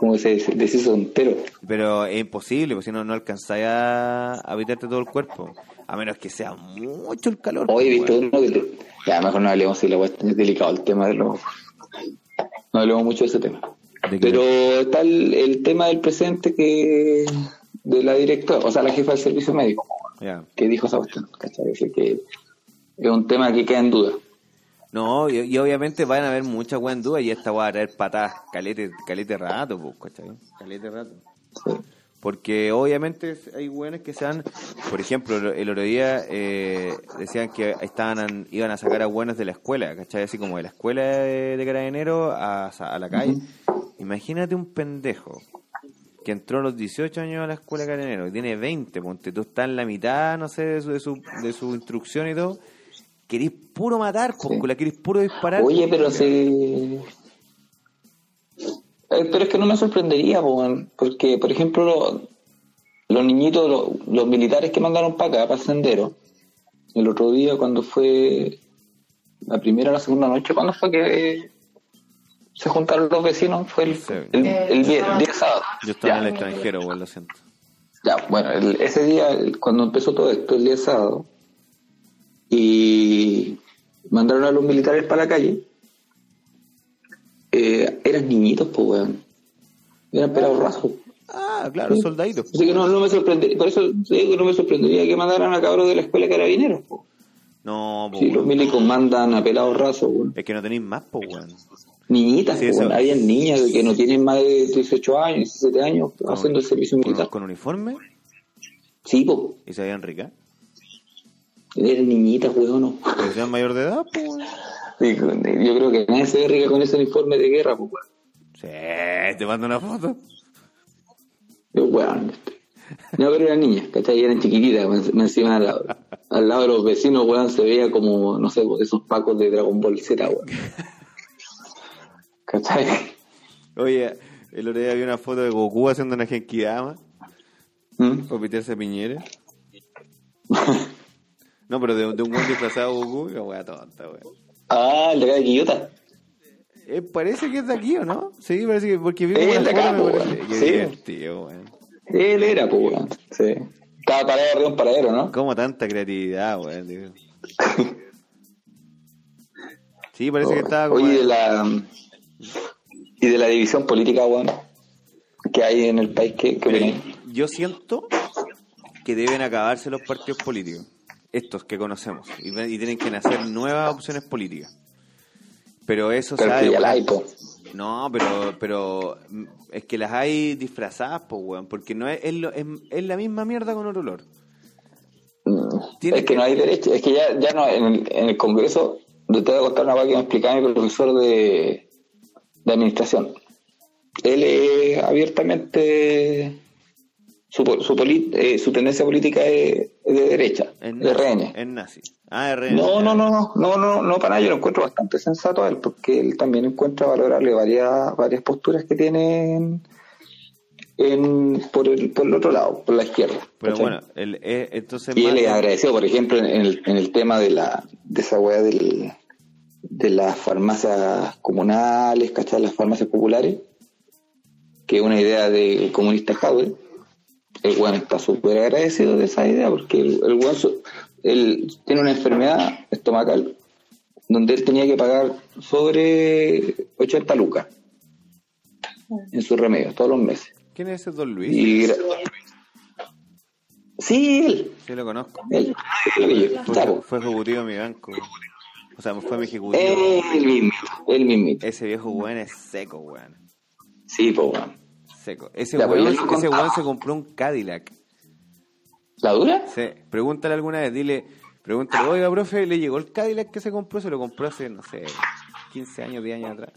Como se, deshizo entero. Pero es imposible, porque si no, no alcanzáis a habitarte todo el cuerpo. A menos que sea mucho el calor. Hoy he pues, visto weón. uno que... te- Ya, mejor no hablemos si la weá es delicado el tema de los... No hablemos mucho de ese tema. Pero está el, el tema del presente que... De la directora, o sea, la jefa del servicio médico, Ya. que dijo esa cuestión, ¿cachai? Que es un tema que queda en duda. No, y, y obviamente van a haber muchas weas en duda y esta va a traer patadas calete, calete rato, pues, ¿cachai? Calete rato. Porque obviamente hay weones que se han, por ejemplo, el otro día eh, decían que estaban iban a sacar a buenos de la escuela, ¿cachai? Así como de la escuela de, de carabineros a, a la calle. Imagínate un pendejo que entró a los 18 años a la escuela de carabineros, que tiene 20, ponte tú estás en la mitad, no sé, de su, de su, de su instrucción y todo. Querís puro matar, pues, Sí. la querís puro disparar. Oye, pues, pero. Eh, pero es que no me sorprendería, weón, porque, por ejemplo, lo- los niñitos, lo- los militares que mandaron para acá, para el sendero, el otro día cuando fue la primera o la segunda noche, ¿cuándo fue que se juntaron los vecinos? Fue el, Sí. el, el día, sábado. día sábado. Yo estaba Ya. en el extranjero, weón, lo siento. Ya, bueno, el- ese día, el- cuando empezó todo esto, el día sábado, y mandaron a los militares para la calle, eh, eran niñitos, pues, weón. Eran pelados rasos. Ah, claro, Sí. soldaditos. Así que no, no me sorprendería, por eso digo que no me sorprendería que mandaran a cabros de la escuela de carabineros, po. No, pues, Si los milicos mandan a pelados rasos, weón. es que no tenéis más, pues, weón. Niñitas, Sí, po, weón. Habían niñas que no tienen más de 18 años, 17 años, haciendo el servicio militar. con uniforme Sí, pues, y se veían ricas. Eran niñitas, weón. no. Pero sean mayor de edad, pues, yo creo que nadie se ve rica con ese uniforme de guerra, pues, weón. Sí, te mando una foto. Yo, weón. No, pero eran niñas, ¿cachai? Eran chiquititas, me, me encima al lado. Al lado de los vecinos, weón, se veía como, no sé, pues, esos pacos de Dragon Ball Z, weón. ¿Cachai? Oye, el otro día había una foto de Goku haciendo una genkidama ¿Mm? a Piñera. No, pero de, de un buen disfrazado Goku, la wea tonta, weón. Ah, el de acá de Quillota. Eh, parece que es de aquí, ¿o no? Sí, parece que porque vi Es como de la acá, po. Qué Sí. divertido, weón. Él era, pues, weón. Sí. Estaba parado arriba de un paradero, ¿no? Como tanta creatividad, weón. Sí, parece que estaba como... Oye, de la, y de la división política, weón, que hay en el país, ¿qué, qué Mira, opináis? yo siento que deben acabarse los partidos políticos, estos que conocemos, y, y tienen que nacer nuevas opciones políticas. Pero eso Pero sabe, que ya la weón. hay, po. No, pero, pero mm, es que las hay disfrazadas, pues, weón, porque no es, es, lo- es, es la misma mierda con otro olor. Mm, Tiene es que, que- no hay derecho, es que ya, ya no, en el, en el Congreso, yo te voy a contar una cosa que me explicaba mi profesor de, de administración. Él es abiertamente, su, su, poli- eh, su tendencia política es, es de derecha, Es de RN. Es nazi. Ah, RN. No, no, no, no, no, no, no, para nada, yo lo encuentro bastante sensato a él, porque él también encuentra valorable varias, varias posturas que tiene en, por, el, por el otro lado, por la izquierda. Pero ¿cachai? bueno, el, eh, entonces... Y él es agradecido, por ejemplo, en el, en el tema de la de esa weá del, de las farmacias comunales, ¿cachai? Las farmacias populares, que es una idea de comunista Jadwe. El weón está súper agradecido de esa idea, porque el, el weón él tiene una enfermedad estomacal donde él tenía que pagar sobre 80 lucas en sus remedios todos los meses. ¿Quién es ese Don Luis? Y sí, él, Sí, lo conozco. él, él, Fue, ejecutivo de mi banco. O sea, fue mi ejecutivo. El mismo, el mismito. Ese viejo weón es seco, weón. Sí, pues, weón. Seco. Ese weón, ese weón se compró un Cadillac. ¿La dura? Sí. Pregúntale alguna vez, dile, pregúntale, oiga, profe, ¿le llegó el Cadillac que se compró? Se lo compró hace, no sé, 15 años, 10 años atrás.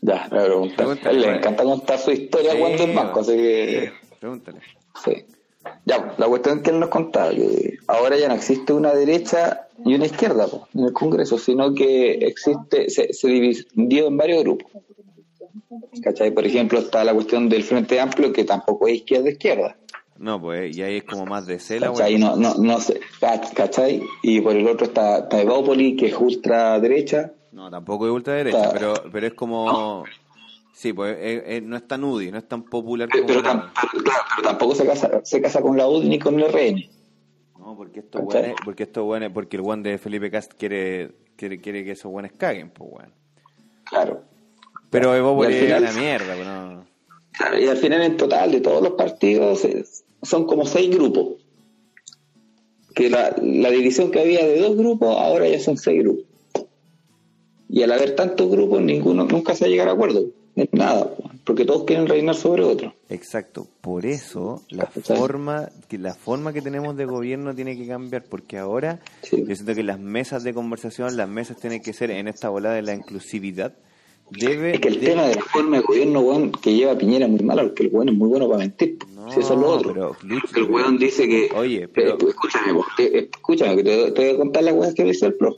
Ya, preguntar. Pregúntale, le pues. encanta contar su historia Sí, cuando es banco, así que... Pregúntale. Sí. Ya, la cuestión es que él nos contaba que ahora ya no existe una derecha y una izquierda po, en el Congreso, sino que existe, se, se dividió en varios grupos. ¿Cachai? Por ejemplo, está la cuestión del Frente Amplio, que tampoco es izquierda-izquierda. No, pues, y ahí es como más de cela, ¿Cachai? weón. No, no, no sé, cach- ¿cachai? Y por el otro está, está Evópoli, que es ultraderecha. No, tampoco es ultraderecha, Está- pero, pero es como... Sí, pues eh, eh, no es tan UDI, no es tan popular Pero, como... tam- pero, claro, pero tampoco se casa, se casa con la UDI ni con el RN. No, porque estos weones, porque estos weones, porque el weón de Felipe Cast quiere, quiere, quiere que esos weones caguen, pues weón. Claro. Pero es final- la mierda, no. Claro, y al final en total de todos los partidos es- son como seis grupos. Que la, la división que había de dos grupos ahora ya son seis grupos. Y al haber tantos grupos ninguno nunca se va a acuerdo en nada, porque todos quieren reinar sobre otro. Exacto, por eso la forma que la forma que tenemos de gobierno tiene que cambiar, porque ahora Sí. yo siento que las mesas de conversación, las mesas tienen que ser en esta volada de la inclusividad. Debe Es que el tema de la forma de gobierno weón, que lleva Piñera es muy malo, porque el weón es muy bueno para mentir. No, si eso es lo otro. pero, Lucho, Porque el weón dice que. Oye, pero- Eh, escúchame, vos, te- escúchame, que te, te voy a contar la weá que dice el pro.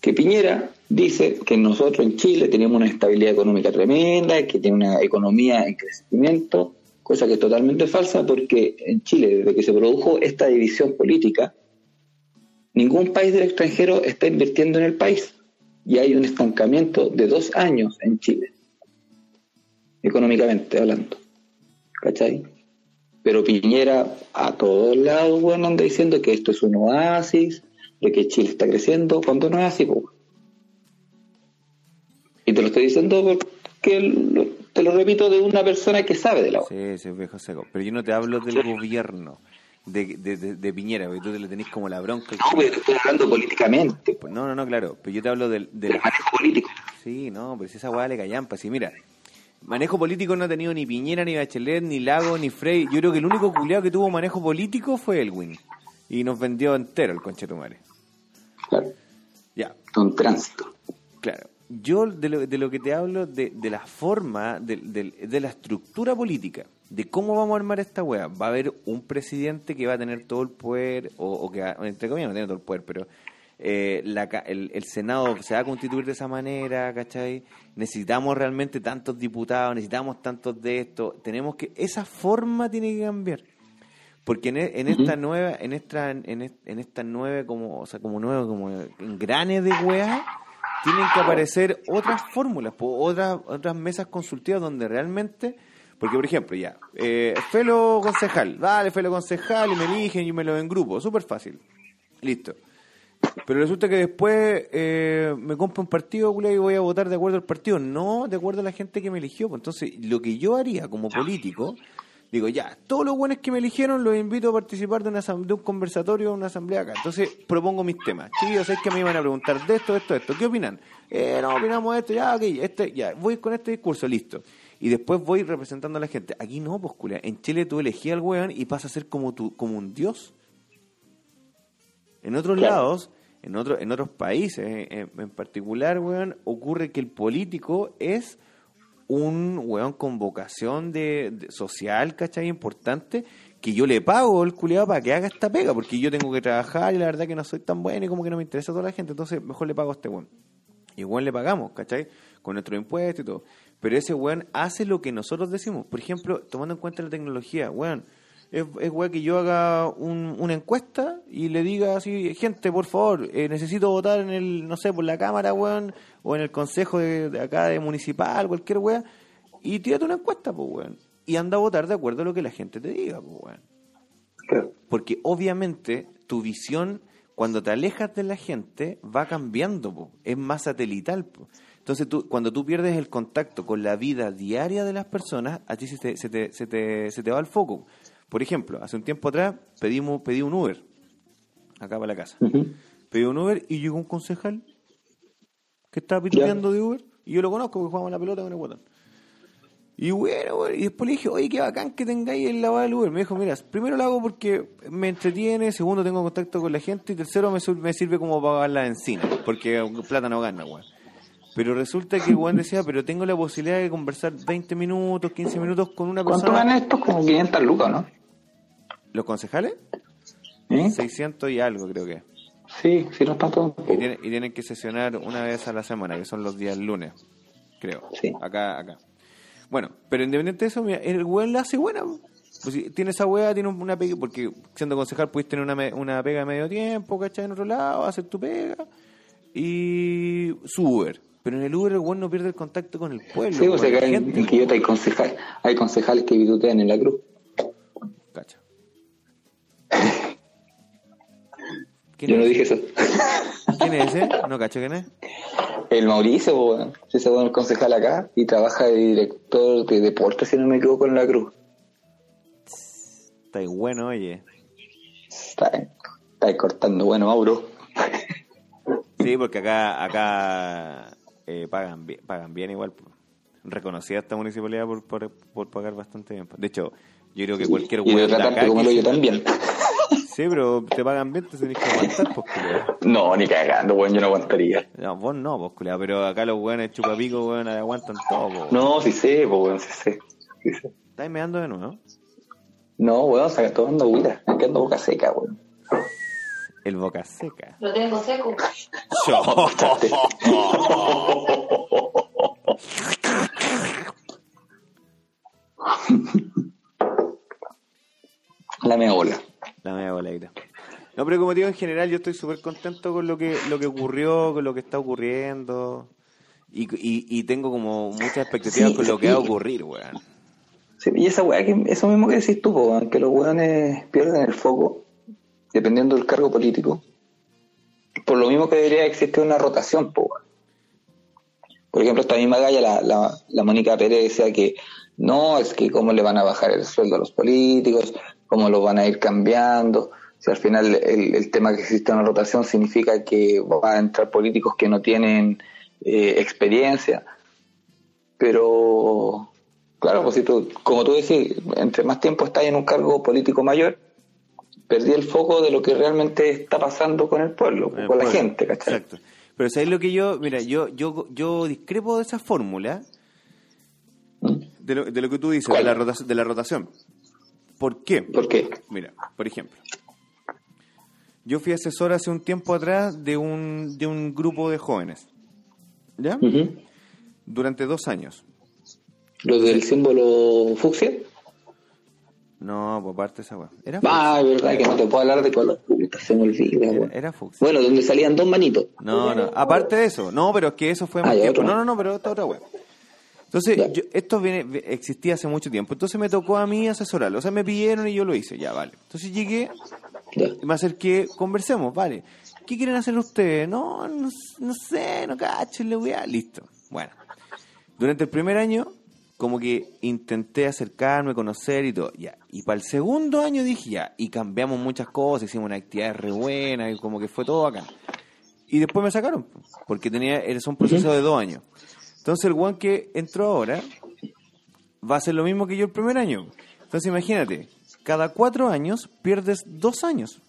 Que Piñera dice que nosotros en Chile tenemos una estabilidad económica tremenda, que tiene una economía en crecimiento, cosa que es totalmente falsa porque en Chile, desde que se produjo esta división política, ningún país del extranjero está invirtiendo en el país y hay un estancamiento de dos años en Chile, económicamente hablando. ¿Cachai? Pero Piñera a todos lados, bueno, anda diciendo que esto es un oasis, de que Chile está creciendo, cuando no es así, pues. Y te lo estoy diciendo porque lo- te lo repito de una persona que sabe de la Sí, sí, viejo seco. Pero yo no te hablo del gobierno de, de, de, de Piñera, porque tú te le tenés como la bronca. No, pero te estoy hablando políticamente, Pues no, no, no, claro. Pero yo te hablo del... del... del manejo político. Sí, no, pero si esa weá le callampa. Sí, mira, manejo político no ha tenido ni Piñera, ni Bachelet, ni Lago, ni Frey. Yo creo que el único culiado que tuvo manejo político fue Elwin. Y nos vendió entero el conchetumare. Claro, Ya, un tránsito. Claro. Yo de lo, de lo que te hablo, de, de la forma, de, de- de la estructura política, de cómo vamos a armar esta wea. Va a haber un presidente que va a tener todo el poder, o, o que, va- entre comillas, no tiene todo el poder, pero eh, la el, el Senado se va a constituir de esa manera, ¿cachai? Necesitamos realmente tantos diputados, necesitamos tantos de esto. Tenemos que, esa forma tiene que cambiar. Porque en, e- en esta nueva, en esta, en, en esta nueva como, o sea, como nuevo, como engrane de weá, tienen que aparecer otras fórmulas, otras, otras mesas consultivas donde realmente, porque por ejemplo, ya, eh, Felo concejal, vale, Felo concejal y me eligen y me lo en grupo, súper fácil, listo. Pero resulta que después eh, me compro un partido y voy a votar de acuerdo al partido, no de acuerdo a la gente que me eligió. Pues entonces, lo que yo haría como político, digo, ya, todos los buenos que me eligieron los invito a participar de, una, de un conversatorio, una asamblea acá. Entonces, propongo mis temas. Chicos, es que me iban a preguntar de esto, de esto, de esto. ¿Qué opinan? Eh, no, opinamos esto, ya, ok, este, ya, voy con este discurso, listo. Y después voy representando a la gente. Aquí no, pues, culia. En Chile tú elegías al weón y pasa a ser como, tu, como un dios. En otros Claro. lados, en, otro, en otros países eh, en, en particular, weón, ocurre que el político es un weón con vocación de, de- social, ¿cachai? Importante, que yo le pago el culiado para que haga esta pega, porque yo tengo que trabajar y la verdad que no soy tan bueno y como que no me interesa a toda la gente, entonces mejor le pago a este weón. Y weón le pagamos, ¿cachai? Con nuestro impuesto y todo. Pero ese weón hace lo que nosotros decimos. Por ejemplo, tomando en cuenta la tecnología, weón, es, es weón que yo haga un- una encuesta y le diga así, gente, por favor, eh, necesito votar en el, no sé, por la cámara, weón, o en el consejo de, de acá de municipal, cualquier weón, y tírate una encuesta, pues, weón. Y anda a votar de acuerdo a lo que la gente te diga, pues, weón. Claro. Porque obviamente tu visión, cuando te alejas de la gente, va cambiando, po. es más satelital. po. Entonces, tú, cuando tú pierdes el contacto con la vida diaria de las personas, a ti se te, se te, se te, se te va el foco. Por ejemplo, hace un tiempo atrás pedimos, pedí un Uber, acá para la casa. Pedí un Uber y llegó un concejal que estaba pituteando de Uber, y yo lo conozco porque jugamos la pelota con el guatón. Y bueno, bueno, y después le dije, oye, qué bacán que tengáis el lavado del Uber. Me dijo, mira, primero lo hago porque me entretiene, segundo tengo contacto con la gente, y tercero me, sirve como para pagar la encina, porque plata no gana, weón. Pero resulta que weón decía, pero tengo la posibilidad de conversar 20 minutos, 15 minutos con una ¿Cuánto persona. ganan estos? Como 500 lucas, ¿no? ¿Los concejales? ¿Eh? 600 y algo creo que. Sí, sí, no está todo. Y tienen, y tienen que sesionar una vez a la semana, que son los días lunes, creo. Sí. Acá, acá. Bueno, pero independiente de eso, mira, el weón la hace buena. Pues si tiene esa weá, tiene una pega, porque siendo concejal puedes tener una, una pega de medio tiempo, ¿cachai? En otro lado, hacer tu pega y su Uber. Pero en el Uber el weón no pierde el contacto con el pueblo. Sí, o sea, que gente, en Quillota hay concejales, hay concejales que vitutean en la cruz. Cacha. Yo ¿Quién no es? dije eso. ¿Quién es ese? No cacho quién es. El Mauricio, weón. ese bueno el concejal acá y trabaja de director de deporte, si no me equivoco, en la cruz. Está bueno, oye. Está, está cortando, bueno, Mauro. Sí, porque acá acá eh, pagan, bien, pagan bien igual. Reconocida esta municipalidad por, por, por pagar bastante bien. De hecho, yo creo que cualquier Y de tratarte como lo yo también. Sí, pero te pagan bien, te tenés que aguantar, pues, culiao. No, ni cagando, weón, yo no aguantaría. No, vos no, pues, culiao, pero acá los weones chupapicos, weón, aguantan todo, po. No, sí sé, po, weón, sí sé. Sí sé. ¿Estás meando de nuevo? No, weón, se estoy dando agüita, me quedando boca seca, weón. El boca seca. Lo tengo seco. La mea bola. La media boladita. No, pero como digo, en general yo estoy súper contento con lo que lo que ocurrió, con lo que está ocurriendo. Y, y, y tengo como muchas expectativas Sí, con lo que va a ocurrir, weón. Sí, y esa weá, que, eso mismo que decís tú, po, weón, que los weones pierden el foco, dependiendo del cargo político. Por lo mismo que debería existir una rotación. Por ejemplo, esta misma galla, la, la, la Mónica Pérez decía que no, es que cómo le van a bajar el sueldo a los políticos, cómo lo van a ir cambiando. Si al final el, el tema que existe una rotación significa que van a entrar políticos que no tienen eh, experiencia. Pero, claro, pues si tú, como tú decís, entre más tiempo estás en un cargo político mayor, perdí el foco de lo que realmente está pasando con el pueblo, Con el la gente, ¿cachai? Exacto. Pero ¿sabes lo que yo, mira, yo, yo, yo discrepo de esa fórmula ¿Mm? de lo, de lo que tú dices, de la, rotación, de la rotación. ¿Por qué? ¿Por qué? Mira, por ejemplo, yo fui asesor hace un tiempo atrás de un, de un grupo de jóvenes, ¿ya? Durante dos años. ¿Lo del símbolo fucsia? No, por parte de esa weá. Era Ah, es verdad que no te puedo hablar de color. Puta, se me olvida, Era, weón. era fucsia. Bueno, donde salían dos manitos. No, no, aparte de eso, no, pero es que eso fue más Ah, ya, tiempo. otro. No, no, no, pero esta otra web. Entonces, Ya. yo- esto viene, existía hace mucho tiempo. Entonces me tocó a mí asesorarlo. O sea, me pidieron y yo lo hice. Ya, vale. Entonces llegué Ya. y me acerqué, conversemos, vale. ¿Qué quieren hacer ustedes? No, no, no sé, no cacho, le voy a... Listo. Bueno. Durante el primer año, como que intenté acercarme, conocer y todo. Ya. Y para el segundo año dije ya. Y cambiamos muchas cosas, hicimos una actividad re buena y como que fue todo acá. Y después me sacaron, porque tenía, es un proceso de dos años. Entonces el one que entró ahora va a hacer lo mismo que yo el primer año. Entonces imagínate, cada cuatro años pierdes dos años.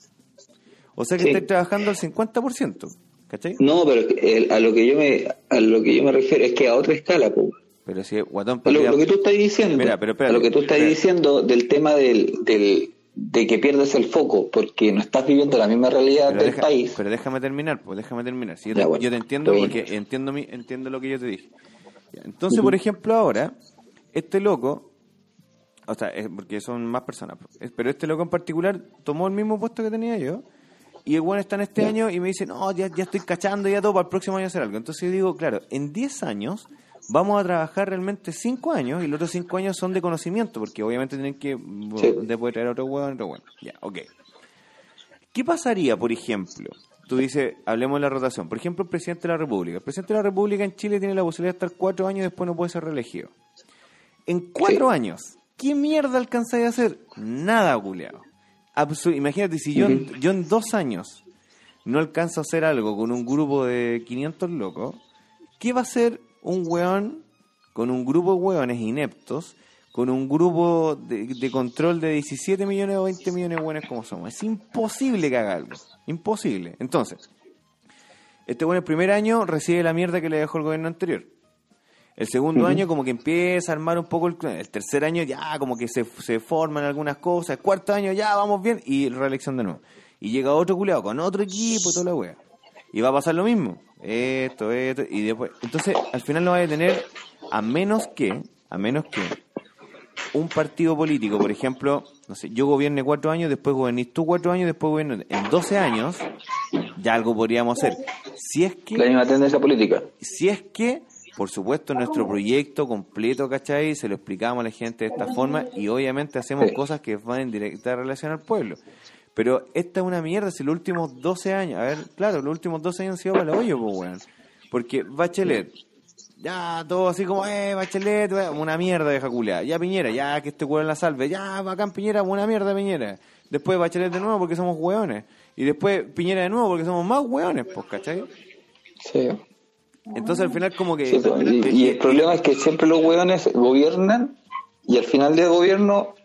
O sea que Sí. estás trabajando al 50%. ¿Cachai? No, pero el- a lo que yo me a lo que yo me refiero es que a otra escala, pues. Pero si guatón Lo, lo que tú estás diciendo, Mira, pero espérate, lo que tú estás espérate. diciendo del tema del, del de que pierdes el foco porque no estás viviendo la misma realidad pero, del deja- país. pero déjame terminar, pues déjame terminar. Si yo, te, bueno, yo te entiendo bien. porque entiendo mi, entiendo lo que yo te dije. Entonces, por ejemplo, ahora, este loco, o sea, es porque son más personas, pues, pero este loco en particular tomó el mismo puesto que tenía yo y el bueno está en este año y me dice, no, ya, ya estoy cachando ya todo para el próximo año hacer algo. Entonces yo digo, claro, en 10 años vamos a trabajar realmente 5 años y los otros 5 años son de conocimiento, porque obviamente tienen que Sí. después traer otro hueón, otro hueón. Ya, ok. ¿Qué pasaría, por ejemplo? Tú dices, hablemos de la rotación. Por ejemplo, el presidente de la República. El presidente de la República en Chile tiene la posibilidad de estar cuatro años y después no puede ser reelegido. En cuatro Sí. años, ¿qué mierda alcanzáis a hacer? Nada, culeado. Imagínate, si yo, yo en dos años no alcanzo a hacer algo con un grupo de 500 locos, ¿qué va a hacer un weón con un grupo de weones ineptos, con un grupo de, de control de 17 millones o 20 millones de weones como somos? Es imposible que haga algo. Imposible. Entonces, Este weón el primer año recibe la mierda que le dejó el gobierno anterior. El segundo año como que empieza a armar un poco el... El tercer año ya como que se, se forman algunas cosas. El cuarto año ya vamos bien y reelección de nuevo. Y llega otro culeado con otro equipo y toda la wea. Y va a pasar lo mismo. Esto, esto, y después... Entonces, al final no va a tener, a menos que, a menos que un partido político, por ejemplo, no sé, yo gobierne cuatro años, después gobernís tú cuatro años, después gobierno en 12 años, ya algo podríamos hacer. Si es que La misma tendencia política. si es que, por supuesto, nuestro proyecto completo, ¿cachai? Se lo explicamos a la gente de esta forma y obviamente hacemos Sí. cosas que van en directa relación al pueblo. Pero esta es una mierda, si los últimos 12 años, a ver, claro, los últimos 12 años han sido para el hoyo, pues, weón. Porque Bachelet, ya todo así como, eh, Bachelet, una mierda de culiada. Ya Piñera, ya que este weón la salve. Ya, bacán Piñera, una mierda Piñera. Después Bachelet de nuevo porque somos weones. Y después Piñera de nuevo porque somos más weones, pues, ¿cachai? Sí. Entonces al final como que... Sí, pues, y, y el problema es que siempre los hueones gobiernan y al final del gobierno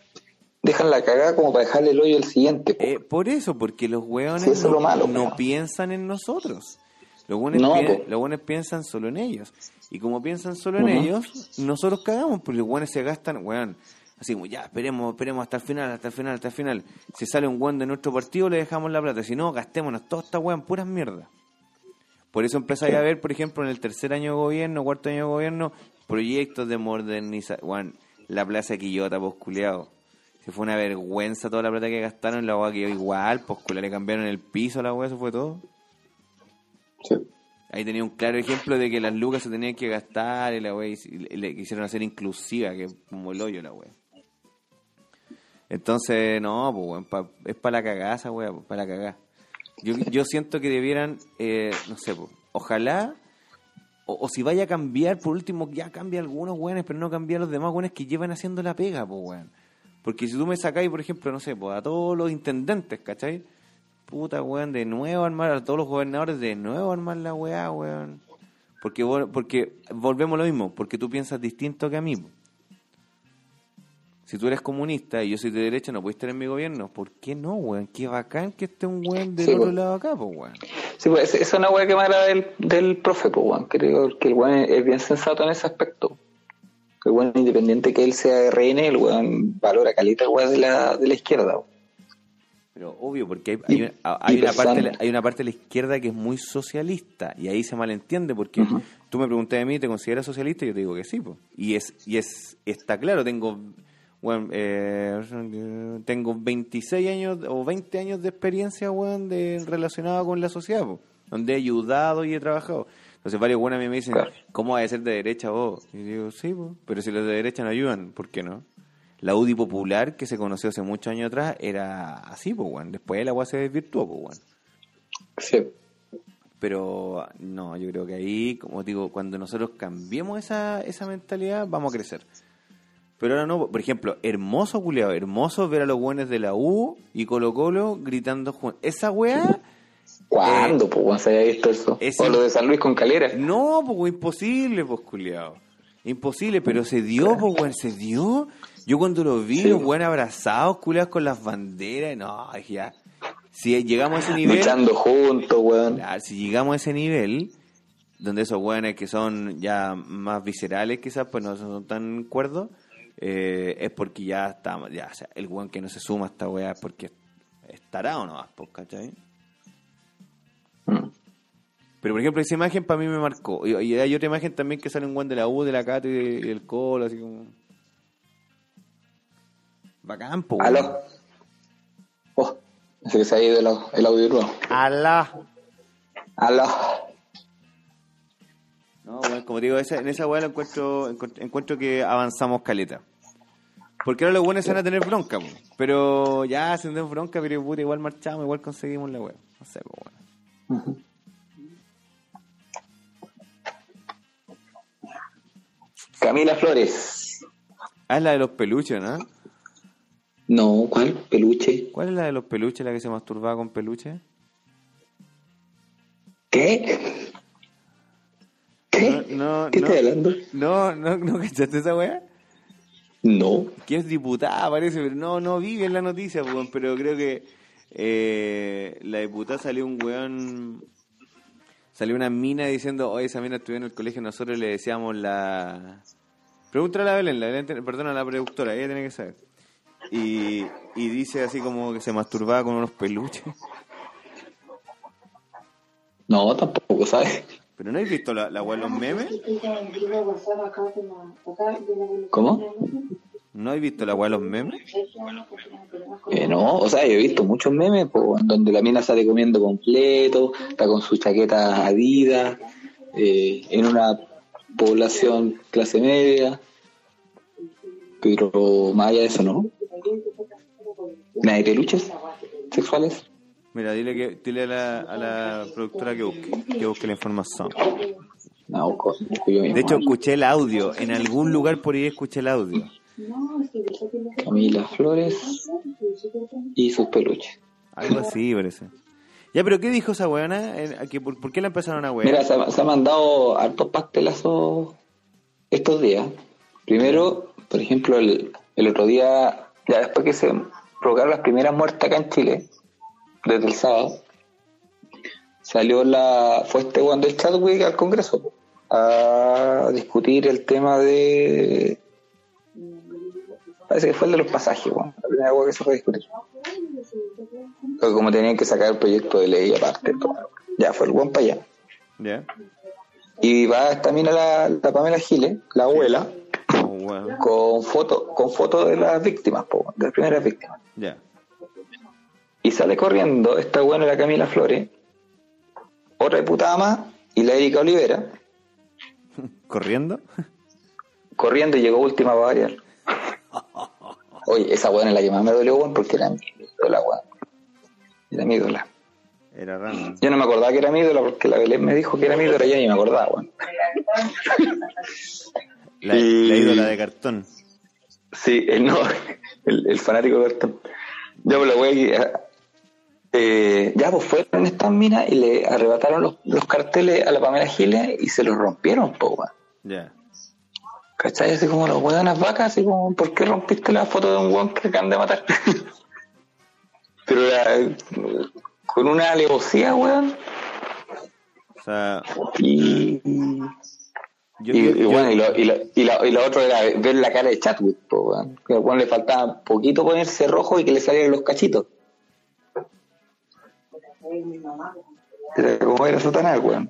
dejan la cagada como para dejarle el hoyo al siguiente. po. Eh, por eso, porque los hueones Sí, eso es no, lo malo, no po. piensan en nosotros. Los hueones, No, pi- po. los hueones piensan solo en ellos. Y como piensan solo en ellos, nosotros cagamos, porque los hueones se gastan, hueón. Así como, ya, esperemos, esperemos hasta el final, hasta el final, hasta el final. Si sale un hueón de nuestro partido, le dejamos la plata. Si no, gastémonos toda esta hueón, puras mierdas. Por eso empezáis a ver, por ejemplo, en el tercer año de gobierno, cuarto año de gobierno, proyectos de modernización. La plaza Quillota, culiao. Se fue una vergüenza toda la plata que gastaron, la agua quedó igual, pues le cambiaron el piso a la agua, eso fue todo. Sí. Ahí tenía un claro ejemplo de que las lucas se tenían que gastar y la wea, y le, quisieron hacer inclusiva, que es como el hoyo la wea. Entonces, no, pues weón, pa- es para la cagaza, wea, para la cagada. Yo, yo siento que debieran, eh, no sé, pues, ojalá, o, o si vaya a cambiar, por último, ya cambia algunos weones, pero no cambia a los demás weones que llevan haciendo la pega, pues weón. Porque si tú me sacáis, por ejemplo, no sé, pues a todos los intendentes, ¿cachai? Puta, weón, de nuevo armar, a todos los gobernadores de nuevo armar la weá, weón. Porque, porque volvemos a lo mismo, porque tú piensas distinto que a mí. Si tú eres comunista y yo soy de derecha, no puedes estar en mi gobierno. ¿Por qué no, weón? Qué bacán que esté un weón del Sí, otro lado acá, pues, weón. Sí, pues es una weá que me agrada del, del profe, pues, weón. Creo que el weón es bien sensato en ese aspecto. El weón, independiente que él sea RN, el weón valora calita weá de la, de la izquierda. weón. Pero obvio, porque hay, hay, una, hay y una parte, hay una parte de la izquierda que es muy socialista y ahí se malentiende porque Ujú. tú me preguntas a mí, ¿te consideras socialista? Y yo te digo que sí, po. y es y es está claro, tengo bueno, eh, tengo 26 años o 20 años de experiencia weón, de, relacionada con la sociedad, po, donde he ayudado y he trabajado. Entonces varios buenos a mí me dicen, Claro. ¿cómo va a ser de derecha vos? Y digo, sí, po, pero si los de derecha no ayudan, ¿por qué no? La UDI popular, que se conoció hace muchos años atrás, era así, pues, weón. Después el agua se desvirtuó, pues, weón. Sí. Pero no, yo creo que ahí, como digo, cuando nosotros cambiemos esa, esa mentalidad, vamos a crecer. Pero ahora no, por ejemplo, hermoso, culiado, hermoso ver a los buenos de la U y Colo Colo gritando juntos. Esa weá, ¿Cuándo, pues, weón, se visto eso? ese- O lo de San Luis con Calera. no, pues imposible, pues culiado. Imposible, pero se dio, pues weón, se dio. Yo cuando lo vi, Sí. los weones abrazados, culiados con las banderas, no, ya. Si llegamos a ese nivel, Luchando juntos, weón. Claro, si llegamos a ese nivel, donde esos hueones que son ya más viscerales quizás, pues no son tan cuerdos, eh, es porque ya estamos, ya, o sea, el hueón que no se suma a esta weá es porque estará o no, pues, ¿cachai? Mm. Pero por ejemplo, esa imagen para mí me marcó. Y, y hay otra imagen también que sale un guan de la U, de la Cata y, de- y del Colo, así como... Bacán, po. Aló. Oh, que se ha ido el, au- el audio nuevo. Alá. Aló. No, bueno, como te digo, esa- en esa weá encuentro, encuentro, encuentro que avanzamos caleta. Porque ahora los buenos se van a tener bronca, po. pero ya se bronca, pero puta, igual marchamos, igual conseguimos la weá. No sé, pues bueno. Camila Flores. Ah, es la de los peluches, ¿no? No, ¿cuál? Peluche. ¿Cuál es la de los peluches, la que se masturbaba con peluches? ¿Qué? ¿Qué? No, no, ¿Qué no. estás hablando? No, no, ¿no cachaste esa weá? No. Que es diputada, parece, pero no, no vi en la noticia, pero creo que eh, la diputada salió un weón... Salió una mina diciendo, oye, esa mina estudió en el colegio, nosotros le decíamos la... Pregúntale a la Belén, la Belén tiene- perdona, a la productora, ella tiene que saber. Y, y dice así como que se masturbaba con unos peluches. No, tampoco, ¿sabes? Pero ¿no has visto la, la de los memes? ¿Cómo? ¿No has visto la weá de los memes? Eh, no, o sea, yo he visto muchos memes po, donde la mina sale comiendo completo, está con su chaqueta Adidas, eh, en una población clase media, pero más allá de eso, ¿no? ¿Nada de peluches sexuales? Mira, dile que dile a la, a la productora que busque, que busque la información. No, cosas que yo mismo. De hecho, escuché el audio. En algún lugar por ahí escuché el audio. Camila Flores y sus peluches. Algo así, parece. Ya, pero ¿qué dijo esa weona? Eh, ¿a qué- ¿Por, por qué la empezaron a wear? Mira, se ha, se ha mandado hartos pastelazos estos días. Primero, por ejemplo, el, el otro día, ya después que se provocaron las primeras muertes acá en Chile, desde el sábado, salió la, fue este weón del Chadwick al Congreso a discutir el tema de. Parece que fue el de los pasajes. La primera weón que se fue a discutir. Porque como tenían que sacar el proyecto de ley aparte, todo. ya fue el weón para allá. ¿Ya? Y va esta mina la, la Pamela Giles, la abuela, Oh, con foto, con foto de las víctimas, po, de las primeras víctimas. Ya. Y sale corriendo esta buena la Camila Flores, otra diputada más, y la Erika Olivera, ¿Corriendo? corriendo y llegó última para variar. Oye, esa buena es la que más me dolió, weón, porque era mi ídola, weón. Era mi ídola. Era random. Yo no me acordaba que era mi ídola porque la Belén me dijo que era mi ídola y yo ni me acordaba, weón. La, Y- la ídola de cartón. Sí, el, no, el, el fanático de cartón. Ya, pues la que, eh, ya, pues fueron estas minas y le arrebataron los, los carteles a la Pamela Giles y se los rompieron, po, weón. Ya. ¿Cachai? Así como los weonas vacas, así como, ¿por qué rompiste la foto de un weón que acaban de matar? Pero la- con una alevosía, weón. O sea, Y, yo, y, yo- y bueno, y lo, y, lo, y, lo, y lo otro era ver la cara de Chadwick, po, weón. Que al weón le faltaba poquito ponerse rojo y que le salieran los cachitos. Era como era Satanás, weón.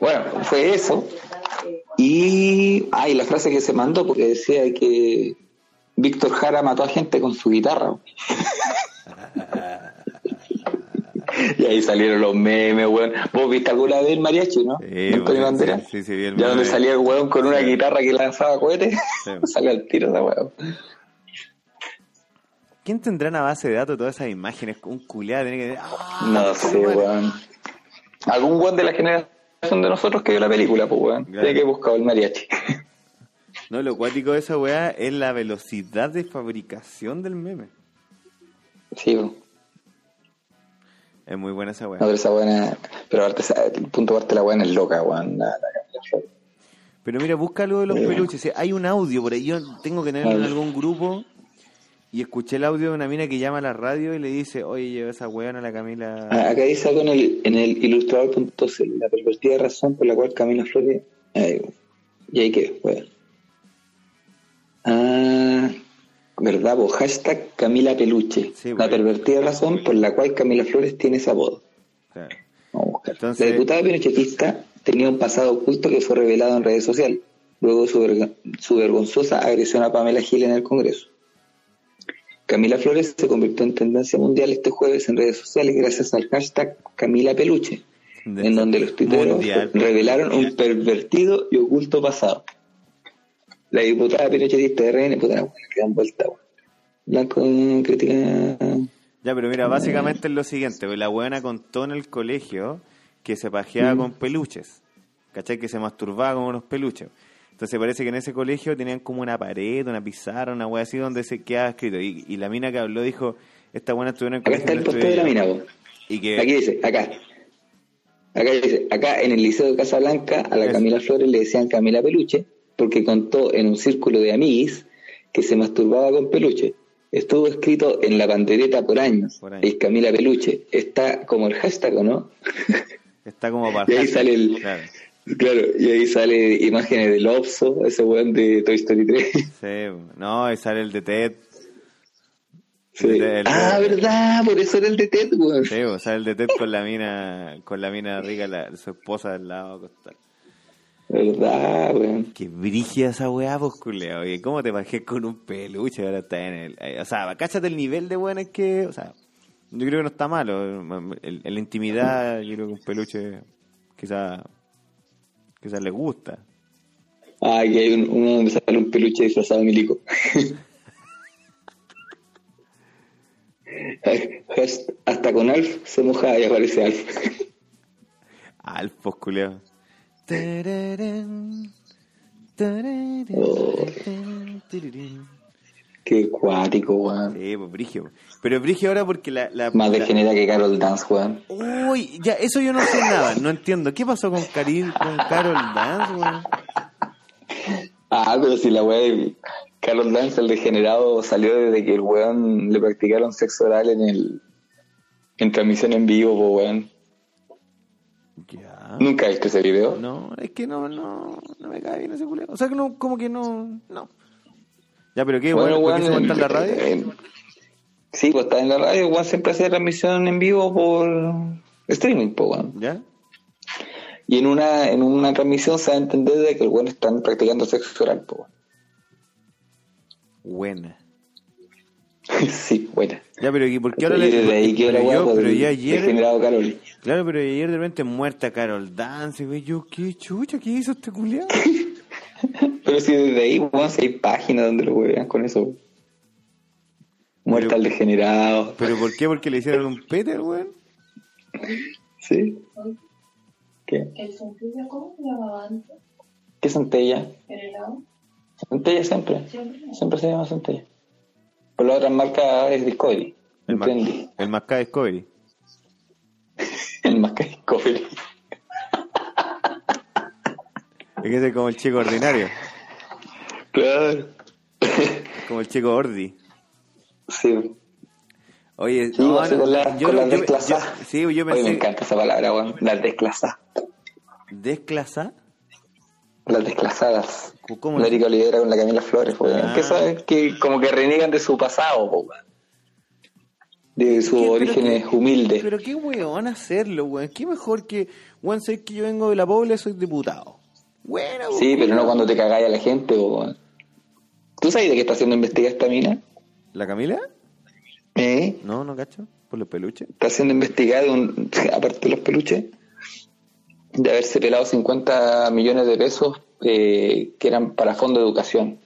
Bueno, fue eso. Y. Ay, la frase que se mandó, porque decía que Víctor Jara mató a gente con su guitarra. y ahí salieron los memes, weón. ¿Vos viste alguna vez el mariachi, no? Sí, ¿De Antonio weón, Banderas? sí, sí, Ya donde salía el weón con una guitarra que lanzaba cohetes. Sale al tiro esa weón. ¿Quién tendrá una base de datos de todas esas imágenes? Un culiado tiene que... ¡Ah! No sé, weón. Algún weón de la generación de nosotros que vio la película, pues weón. Tiene que buscar el mariachi. No, lo cuático de esa weá es la velocidad de fabricación del meme. sí, weón. Es muy buena esa No, weá. pero esa buena. Pero aparte, el punto de parte de la buena es loca, weón. La- la- Pero mira, busca algo de los Eh. peluches. Hay un audio por ahí. Yo tengo que tenerlo en algún grupo. Y escuché el audio de una mina que llama a la radio y le dice, oye, lleva esa weón a la Camila. Ah, Acá dice algo en el, en el ilustrador.cl, la pervertida razón por la cual Camila Flores. Ay, y ahí qué, weón. Ah, ¿verdad? vos? hashtag Camila Peluche. Sí, la pervertida razón por la cual Camila Flores tiene ese apodo. Claro. Vamos a buscar. Entonces- La diputada pinochetista tenía un pasado oculto que fue revelado en redes sociales, luego su, su vergonzosa agresión a Pamela Gil en el Congreso. Camila Flores se convirtió en tendencia mundial este jueves en redes sociales gracias al hashtag Camila Peluche, De- en donde los tuiteros Mundial. revelaron un pervertido y oculto pasado. La diputada pinochetista de RN, puta la buena, que dan vuelta. Blanco eh, critica Ya, pero mira, básicamente es lo siguiente. pues, La buena contó en el colegio que se pajeaba con peluches. ¿Cachai? Que se masturbaba con unos peluches. Entonces parece que en ese colegio tenían como una pared, una pizarra, una wea así donde se quedaba escrito. Y, y la mina que habló dijo, esta buena estuvo en el Acá está el posteo de la mina, yo". weón. Y que... Aquí dice, acá. Acá dice, acá en el Liceo de Casablanca a la. Camila Flores le decían Camila Peluche porque contó en un círculo de amiguis que se masturbaba con peluche. estuvo escrito en la pandereta por años. Por años. Es Camila Peluche. Está como el hashtag, ¿o no? Está como para... Y ahí sale el- Claro. Claro, y ahí sale imágenes del Opso, ese weón de Toy Story 3. Sí, no, y sale el de Ted. Sí. El de- el de- Ah, verdad, por eso era el de Ted, weón. Sí, o sea, el de Ted con la mina, con la mina rica, la, su esposa al lado acostada. Verdad, weón. Qué brígida esa weá, pues, culeo. Oye, ¿cómo te bajé con un peluche? Ahora está en el... eh, O sea, cáchate el nivel de weón es que... O sea, yo creo que no está malo. En la intimidad, yo creo que un peluche quizá... Quizás le gusta. Ah, aquí hay un- uno donde sale un peluche disfrazado de milico. Hasta con Alf se moja y aparece Alf. Alf, pues, tararán, Oh. Qué cuático, weón. Sí, pues, brigio. Pero brigio ahora porque la... la Más la- degenera que Carol Dance, weón. Uy, ya, eso yo no sé nada, no entiendo. ¿Qué pasó con Carol Dance, weón? Ah, pero si la weón, Carol Dance, el degenerado, salió desde que el weón le practicaron sexo oral en el en transmisión en vivo, po, weón. Ya. ¿Nunca viste ese video? No, es que no, no, no me cae bien ese culeo. O sea, que no, como que no, no. Ya, pero qué, bueno, ¿por qué se weón, en la radio? eh, sí, pues está en la radio, weón, siempre hacía transmisión en vivo por streaming, po, weón. ¿Ya? Y en una, en una transmisión se va a entender de que el weón están practicando sexo oral, weón. Buena. sí, buena. Ya, pero ¿y por qué ahora le... ahí pero, yo, pues, pero ya ayer... Carol. Claro, pero ayer de repente muerta Carol Dance, güey. Yo, qué chucha, ¿qué hizo este culiao? Pero si desde ahí, weón, si hay páginas donde lo wean con eso. Muerta al degenerado. ¿Pero por qué? ¿Porque le hicieron un Peter, weón? ¿Sí? ¿Qué? ¿El centella cómo se llamaba antes? ¿Qué centella? ¿El helado? Centella siempre. Siempre. Siempre se llama centella. Pero la otra marca es Discovery. El, ma ¿Entendí? el Masca Discovery. El marca Discovery. Es que es como el chico ordinario. Claro. Como el chico Ordi. Sí. Oye, Sí, no, con la, yo, con la yo- desclasada. yo- sí, yo Oye, me encanta esa palabra, weón. Las desclasadas. ¿Desclasar? Las desclasadas. ¿Cómo? La Erika Olivera con la Camila Flores, weón. Ah. Que saben que como que reniegan de su pasado, weón. De sus orígenes humildes. Pero qué weón hacerlo, weón. Qué mejor que, weón, sé que yo vengo de la pobre, soy diputado. Bueno, Sí, weón. pero no cuando te cagáis a la gente, weón. ¿Tú sabes de qué está haciendo investigar esta mina? ¿La Camila? ¿Eh? No, no cacho. Por los peluches. Está siendo investigada, aparte de los peluches, de haberse pelado 50 millones de pesos eh, que eran para fondo de educación.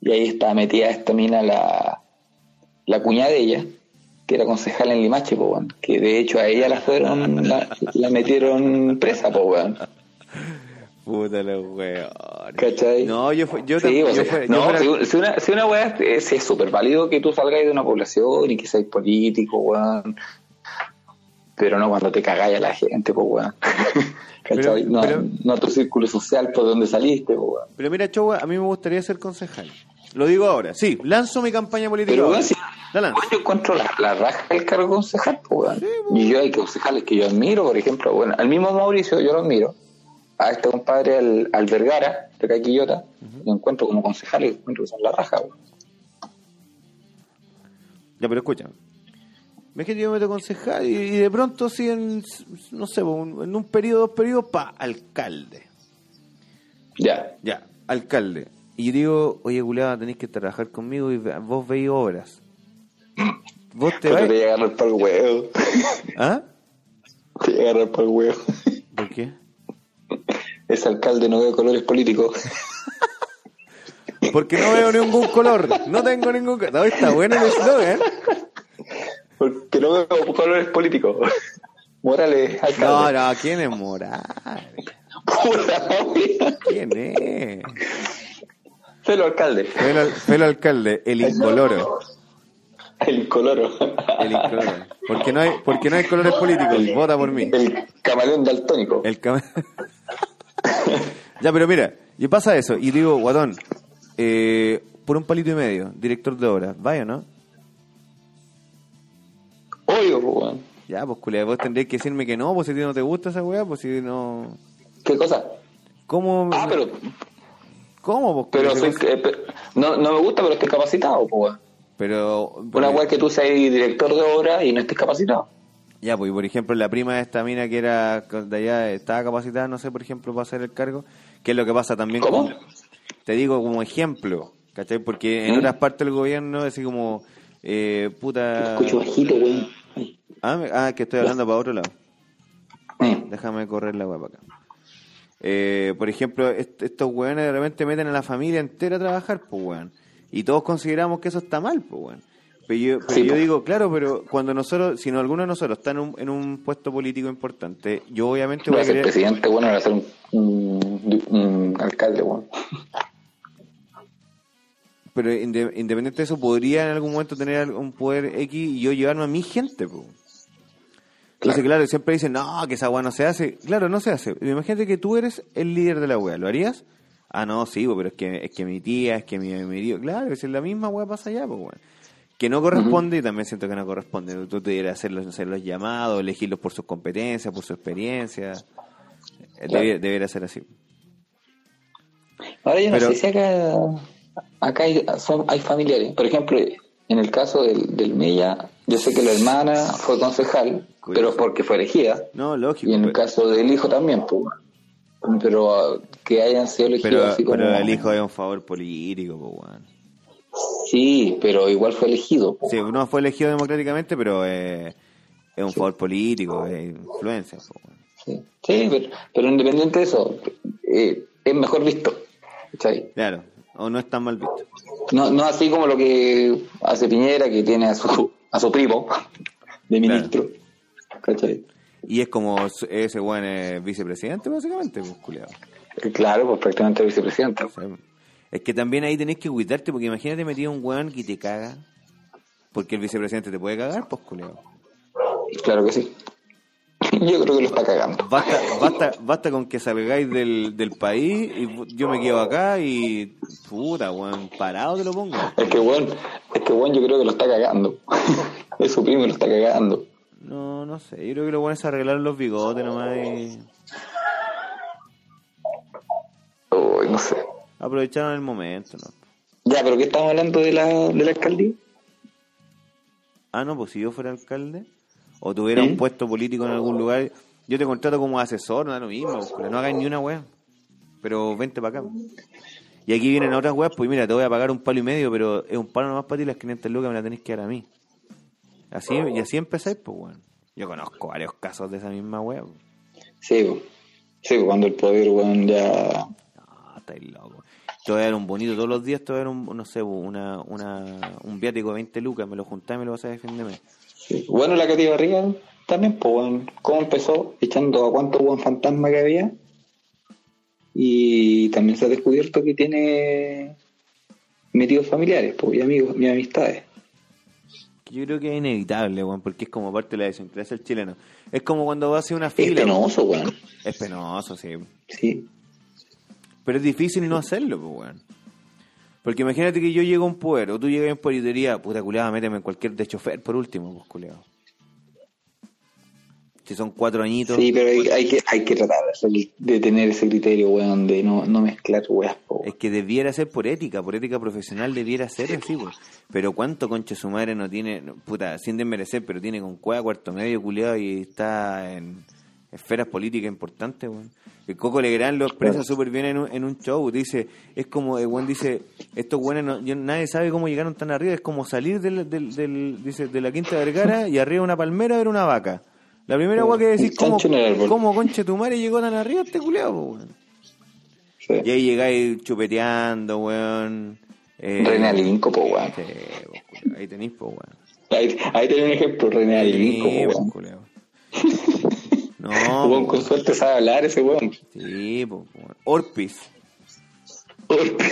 Y ahí está metida esta mina la, la cuñada de ella, que era concejal en Limache, po, que de hecho a ella la fueron, la, la metieron presa, po, weón. Puta los weón. ¿Cachai? No, yo fui, yo, Sí, tam- o yo sea, fue- yo no, fuera- si, si una, si una weá es súper válido que tú salgas de una población y que seas político, weón. Pero no cuando te cagáis a la gente, pues, weón. ¿Cachai? Pero- no, pero- no a tu círculo social por donde saliste, pues, weón. Pero mira, Chowa, a mí me gustaría ser concejal. Lo digo ahora. Sí, lanzo mi campaña política. Pero, weón, si, La yo encuentro la, la raja del cargo concejal, pues, weón. y yo hay concejales que yo admiro, por ejemplo, bueno, al mismo Mauricio yo lo admiro. A este compadre, al, al Vergara, de Caquillota, lo encuentro como concejal y encuentro que son la raja. Ya, pero escúchame. Ves que yo me concejal y, y de pronto, sí, en, no sé, un- en un periodo, dos periodos, pa, alcalde. Ya. Ya, alcalde. Y yo digo, oye, culiada, tenéis que trabajar conmigo y vos veis obras. Vos te vais. te voy a agarrar por el huevo. ¿Ah? Te voy a agarrar por el huevo. ¿Por qué? Ese alcalde no ve colores políticos. Porque no veo ningún color. No tengo ningún color. No, está bueno el eslogan. Porque no veo colores políticos. Morales, No, alcalde. no, ¿quién es Morales? ¿Quién es? Celo alcalde. Fue el alcalde, el incoloro. El incoloro. El incoloro. Porque no hay, porque no hay colores políticos. Vota por mí. El camaleón daltónico. El cam- ya, pero mira, y pasa eso, y digo, guatón, eh, por un palito y medio, director de obra. ¿Vaya o no? Obvio, pues, weón. Ya, pues culiado, vos tendréis que decirme que no, pues si no te gusta esa weá, pues si no... ¿Qué cosa? ¿Cómo? Ah, pero, ¿Cómo, pues? pero, soy- eh, pero- no, no me gusta, pero estoy capacitado, pues, weón. Pero... Una weá que tú seas director de obra y no estés capacitado. Ya, pues, y por ejemplo, la prima de esta mina que era de allá estaba capacitada, no sé, por ejemplo, para hacer el cargo, que es lo que pasa también ¿Cómo? con- Te digo como ejemplo, ¿cachai? Porque en ¿Mm? otras partes del gobierno, así como, eh, puta... Escucho bajito. Ay. Ah, ah, que estoy hablando para otro lado. Eh, Déjame correr la weá para acá. Eh, por ejemplo, est- estos weones de repente meten a la familia entera a trabajar, pues weón. Y todos consideramos que eso está mal, pues weón. Pero yo, pero Sí, yo digo, claro, pero cuando nosotros, si no alguno de nosotros está en un, en un puesto político importante, yo obviamente Voy a a ser querer... presidente, bueno, voy a ser un, un- un alcalde, weón. Pero inde- independiente de eso, podría en algún momento tener un poder X y yo llevarme a mi gente, pues. Entonces, claro, siempre dicen, no, que esa weá no se hace. Claro, no se hace. Imagínate que tú eres el líder de la weá, ¿lo harías? Ah, no, sí, pero es que, es que mi tía, es que mi, mi tío. Claro, es la misma weá pasa allá, pues, weón. Que no corresponde y también siento que no corresponde. Tú debieras hacer los, hacer los llamados, elegirlos por sus competencias, por su experiencia. Eh, Debiera, debiera ser así. Ahora yo no Pero- sé si acá, acá hay, son, hay familiares. Por ejemplo, en el caso del, del Mella, yo sé que la hermana fue concejal, pero porque fue elegida. No, lógico. Y en el pero- caso del hijo también, pues. Pero ah, que hayan sido elegidos pero, así como... pero el hijo es un favor político, pues, weón. Sí, pero igual fue elegido. po. Sí, no fue elegido democráticamente, pero eh, es un favor político, es influencia. po. Sí, Sí, pero, pero independiente de eso, eh, es mejor visto. ¿cachai? Claro, o no es tan mal visto. No, no así como lo que hace Piñera, que tiene a su, a su primo de ministro. ¿Cachai? Y es como ese es vicepresidente, básicamente, pues, Claro, pues prácticamente vicepresidente. Es que también ahí tenés que cuidarte, porque imagínate metido un weón que te caga. Porque el vicepresidente te puede cagar, pues, culiao. Claro que sí. Yo creo que lo está cagando. Basta, basta, basta con que salgáis del, del país y yo me quedo acá y puta, weón, parado te lo pongo. Es que bueno, es que bueno, yo creo que lo está cagando. es su primo lo está cagando. No, no sé, yo creo que lo bueno es arreglar los bigotes nomás y Uy, no sé. Aprovecharon el momento, ¿no? Ya, pero ¿qué estamos hablando de la, de la alcaldía? Ah, no, pues si yo fuera alcalde o tuviera un puesto político en algún lugar, yo te contrato como asesor, no da lo mismo, pues, no hagas ni una weá. Pero vente para acá. Y aquí vienen otras weas, pues mira, te voy a pagar un palo y medio, pero es un palo nomás para ti, las 500 lucas me las tenés que dar a mí. Así, y así empezáis, pues weón. Yo conozco varios casos de esa misma wea. pues. Sí, sí, cuando el poder, weón, ya... No, estáis loco. Te voy a dar un bonito todos los días, te voy a dar un, no sé, una, una, un viático de 20 lucas, me lo juntás y me lo vas a defender. sí. Bueno, la Barriga también, pues, weón. ¿Cómo empezó? Echando a cuánto buen fantasma que había. Y también se ha descubierto que tiene metidos familiares, pues, y amigos, y amistades. Yo creo que es inevitable, weón, porque es como parte de la idiosincrasia del chileno. Es como cuando vas a una Es fila. weón. penoso, weón. Es penoso, sí. Sí. Pero es difícil no hacerlo, pues, weón. Porque imagínate que yo llego a un poder, o tú llegas a un poder y te diría, puta culiada, méteme en cualquier de chofer por último, pues, culiado. Si son cuatro añitos. Sí, pero hay, hay que, hay que tratar de, tener ese criterio, weón, de no, no mezclar weas, po. Es que debiera ser por ética, por ética profesional debiera ser así, pues. Pero cuánto conche su madre no tiene, puta, sin desmerecer, pero tiene con cueva cuarto medio culiado y está en esferas políticas importantes, weón. El Coco Legrand lo expresa súper bien en un, en un show, dice, es como, el weón dice, estos weones, no, yo- nadie sabe cómo llegaron tan arriba, es como salir del, del, del- dice, de la Quinta Vergara y arriba una palmera ver una vaca. La primera weá que decís, ¿cómo, cómo conche tu madre llegó tan arriba este culiado, weón? Sí. Y ahí llegáis chupeteando, weón. Eh, René Alinco, po, weón. ahí tenéis, pues, weón. Ahí, ahí tenés un ejemplo, René Alinco, tenéis, po, weón. No, con suerte sabe hablar ese weón. sí, weón. Orpis.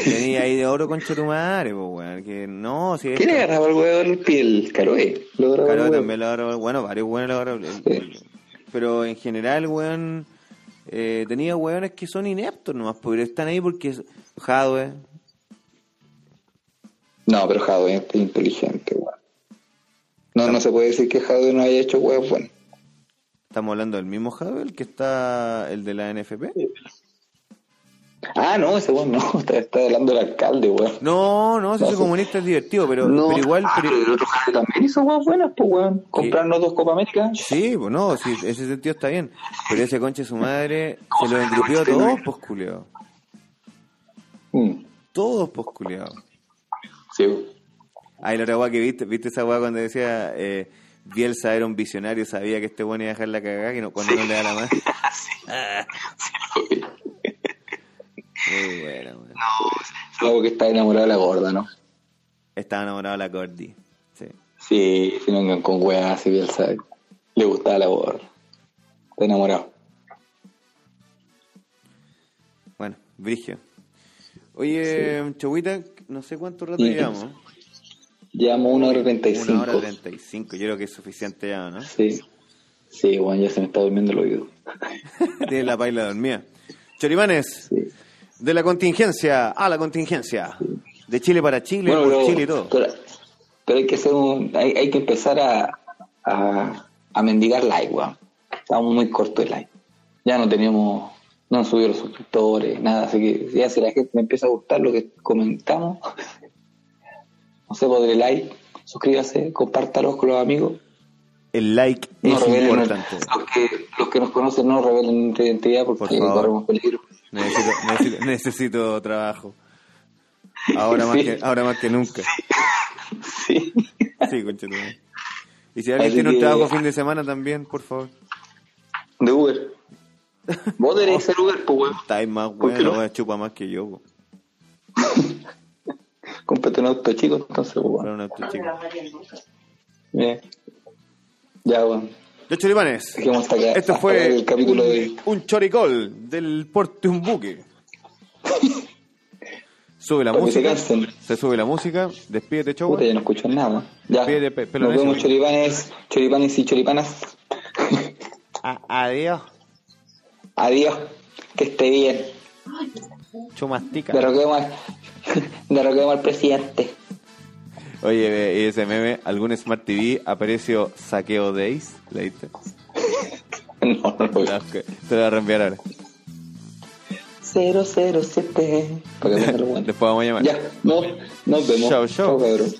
Tenía ahí de oro con tu madre, pues, weón. Que no, si. ¿Quién agarraba el weón del piel? Caroe. Lo agarraba el weón. también lo agarró, bueno, varios weones lo agarraron. El- el- Pero en general, weón, eh, tenía weones que son ineptos nomás, pero están ahí porque Jadwe, No, pero Jadwe es inteligente, weón. No, no se puede decir que Jadwe no haya hecho weón bueno. Estamos hablando del mismo el que está, el de la NFP. Ah, no, ese weón no, está, está hablando del alcalde, weón. No, no, si ese comunista es divertido, pero, No, pero igual. ah, pero- pero el otro Jadwe también hizo weón buenas, pues weón. Comprarnos dos Copa América. Sí, pues no, sí, ese sentido está bien. Pero ese conche su madre se lo engrupió a todos, pues. Mm, Todos, pues sí, weón. Ay, la otra weá que viste, viste esa weá cuando decía eh, Bielsa era un visionario, sabía que este weón iba a dejar la cagada que no, cuando no le da la mano. Muy buena, weón. Algo que está enamorado de la gorda, ¿no? Estaba enamorado de la Cordy. Sí. Sí, si no vengan con weas, si bien sabe. Le gustaba la gorda. Está enamorado. Bueno, Brigio. Oye, Chowita, no sé cuánto rato Sí. llevamos. Llevamos una hora treinta y Una cinco. hora treinta y cinco, yo creo que es suficiente ya, ¿no? Sí. Sí, bueno, ya se me está durmiendo el oído. Tiene la paila dormida. Chorimanes, Sí. de la contingencia a la contingencia. De Chile para Chile, Bueno, por pero, Chile y todo. pero, pero hay que hacer un, hay, hay que empezar a, a, a mendigar like, weón. Estamos muy cortos de like. Ya no teníamos, no han subido los suscriptores, nada, así que ya si la gente me empieza a gustar lo que comentamos, no sé, podré like, suscríbase, compártalo con los amigos. El like No es importante. los que, los que nos conocen no revelen nuestra identidad porque Por corremos peligro. Necesito, necesito, necesito trabajo. Ahora más, que, ahora más que nunca. Sí. Sí, conchetumare. Y si alguien Así tiene un que- trabajo fin de semana también, por favor. De Uber. Vos deberías ser Uber, pues, weón. Estáis más ¿Por qué bueno, no? weón, chupa más que yo, po. Cómprate un auto chico, entonces, weón. un auto chico. Bien. Ya, weón. Los choripanes. Esto fue el capítulo un, de. un choricol del porte de un buque. Sube la Para que se música. Se sube la música. Despídete, show. Puta, ya no escucho nada. Ya. Despídete, pe- Nos vemos, choripanes, choripanes y choripanas. adiós. Adiós. Que esté bien. Chumastica. Derroquemos al, derroquemos al presidente. Oye, y ese meme, algún Smart TV apareció Saqueo Days. ¿Leíste? No, no lo. Te lo voy a reenviar ahora. 007. Para que lo bueno. Después vamos a llamar. Ya, no, nos vemos. Chao, chao. cabrón.